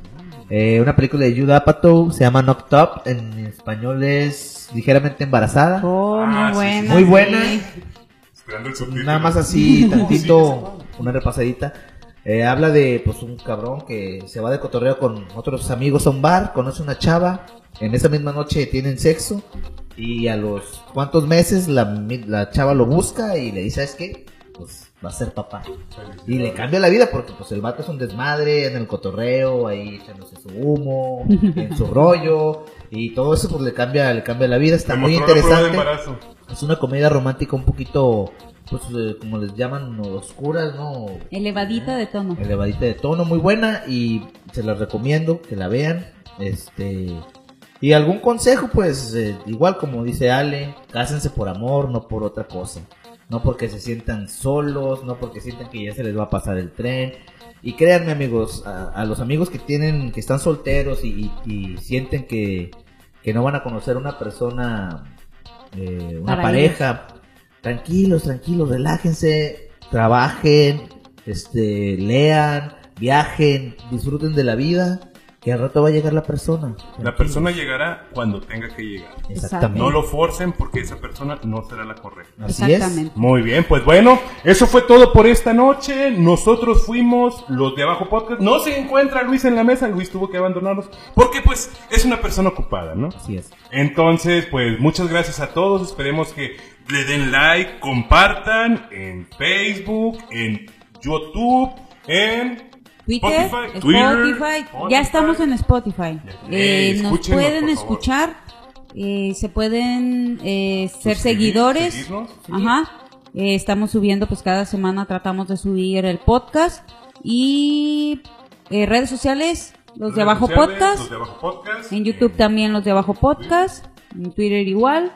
Eh, una película de Judd Apatow, se llama Knocked Up, en español es ligeramente embarazada. Oh, Ah, muy sí. buena. Muy buena. sí. Esperando el subtítulo. Nada más así, tantito, una repasadita. Eh, habla de pues un cabrón que se va de cotorreo con otros amigos a un bar, conoce una chava, en esa misma noche tienen sexo y a los cuantos meses la, mi- la chava lo busca y le dice, ¿sabes qué? Pues va a ser papá. Y le cambia la vida porque pues el vato es un desmadre en el cotorreo, ahí echándose su humo, en su rollo y todo eso pues le cambia, le cambia la vida, está Me muy interesante. Es una comedia romántica un poquito, pues, eh, como les llaman, oscuras, ¿no? Elevadita de tono. Elevadita de tono, muy buena y se las recomiendo que la vean. Este. Y algún consejo, pues, eh, igual como dice Ale, cásense por amor, no por otra cosa. No porque se sientan solos, no porque sientan que ya se les va a pasar el tren. Y créanme amigos, a, a los amigos que tienen, que están solteros y, y- y sienten que, que no van a conocer una persona, eh, una Para pareja, tranquilos, tranquilos, relájense, trabajen, este, lean, viajen, disfruten de la vida, que al rato va a llegar la persona. La persona llegará cuando tenga que llegar. Exactamente. No lo forcen porque esa persona no será la correcta. Así es. Exactamente. Muy bien, pues bueno, eso fue todo por esta noche. Nosotros fuimos los de Abajo Podcast. No se encuentra Luis en la mesa, Luis tuvo que abandonarnos porque pues es una persona ocupada, ¿no? Así es. Entonces, pues muchas gracias a todos. Esperemos que le den like, compartan en Facebook, en YouTube, en Twitter, Spotify, Spotify, Twitter, ya estamos en Spotify. Eh, nos pueden escuchar, eh, se pueden eh, ser seguidores. seguirnos. Ajá. Eh, estamos subiendo, pues cada semana tratamos de subir el podcast y eh, redes sociales, los de Redes Abajo sociales, Podcast. los de Abajo Podcast. En YouTube también los de Abajo Podcast, en Twitter igual.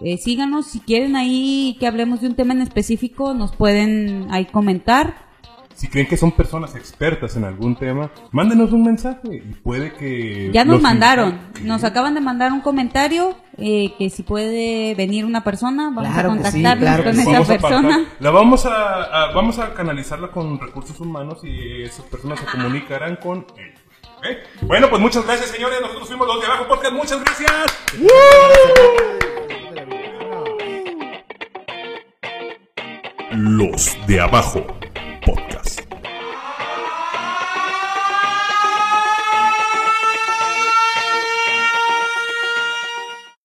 Eh, síganos, si quieren ahí que hablemos de un tema en específico, nos pueden ahí comentar. Si creen que son personas expertas en algún tema, mándenos un mensaje y puede que... Ya nos mandaron, nos acaban de mandar un comentario eh, que si puede venir una persona, vamos Claro a sí, contactarnos claro con sí. esa Vamos apartar- persona. la vamos a, a- vamos a canalizarla con recursos humanos y esas personas se comunicarán con él. Bueno, pues muchas gracias, señores. Nosotros fuimos los de abajo podcast. Muchas gracias. Los de Abajo Podcast.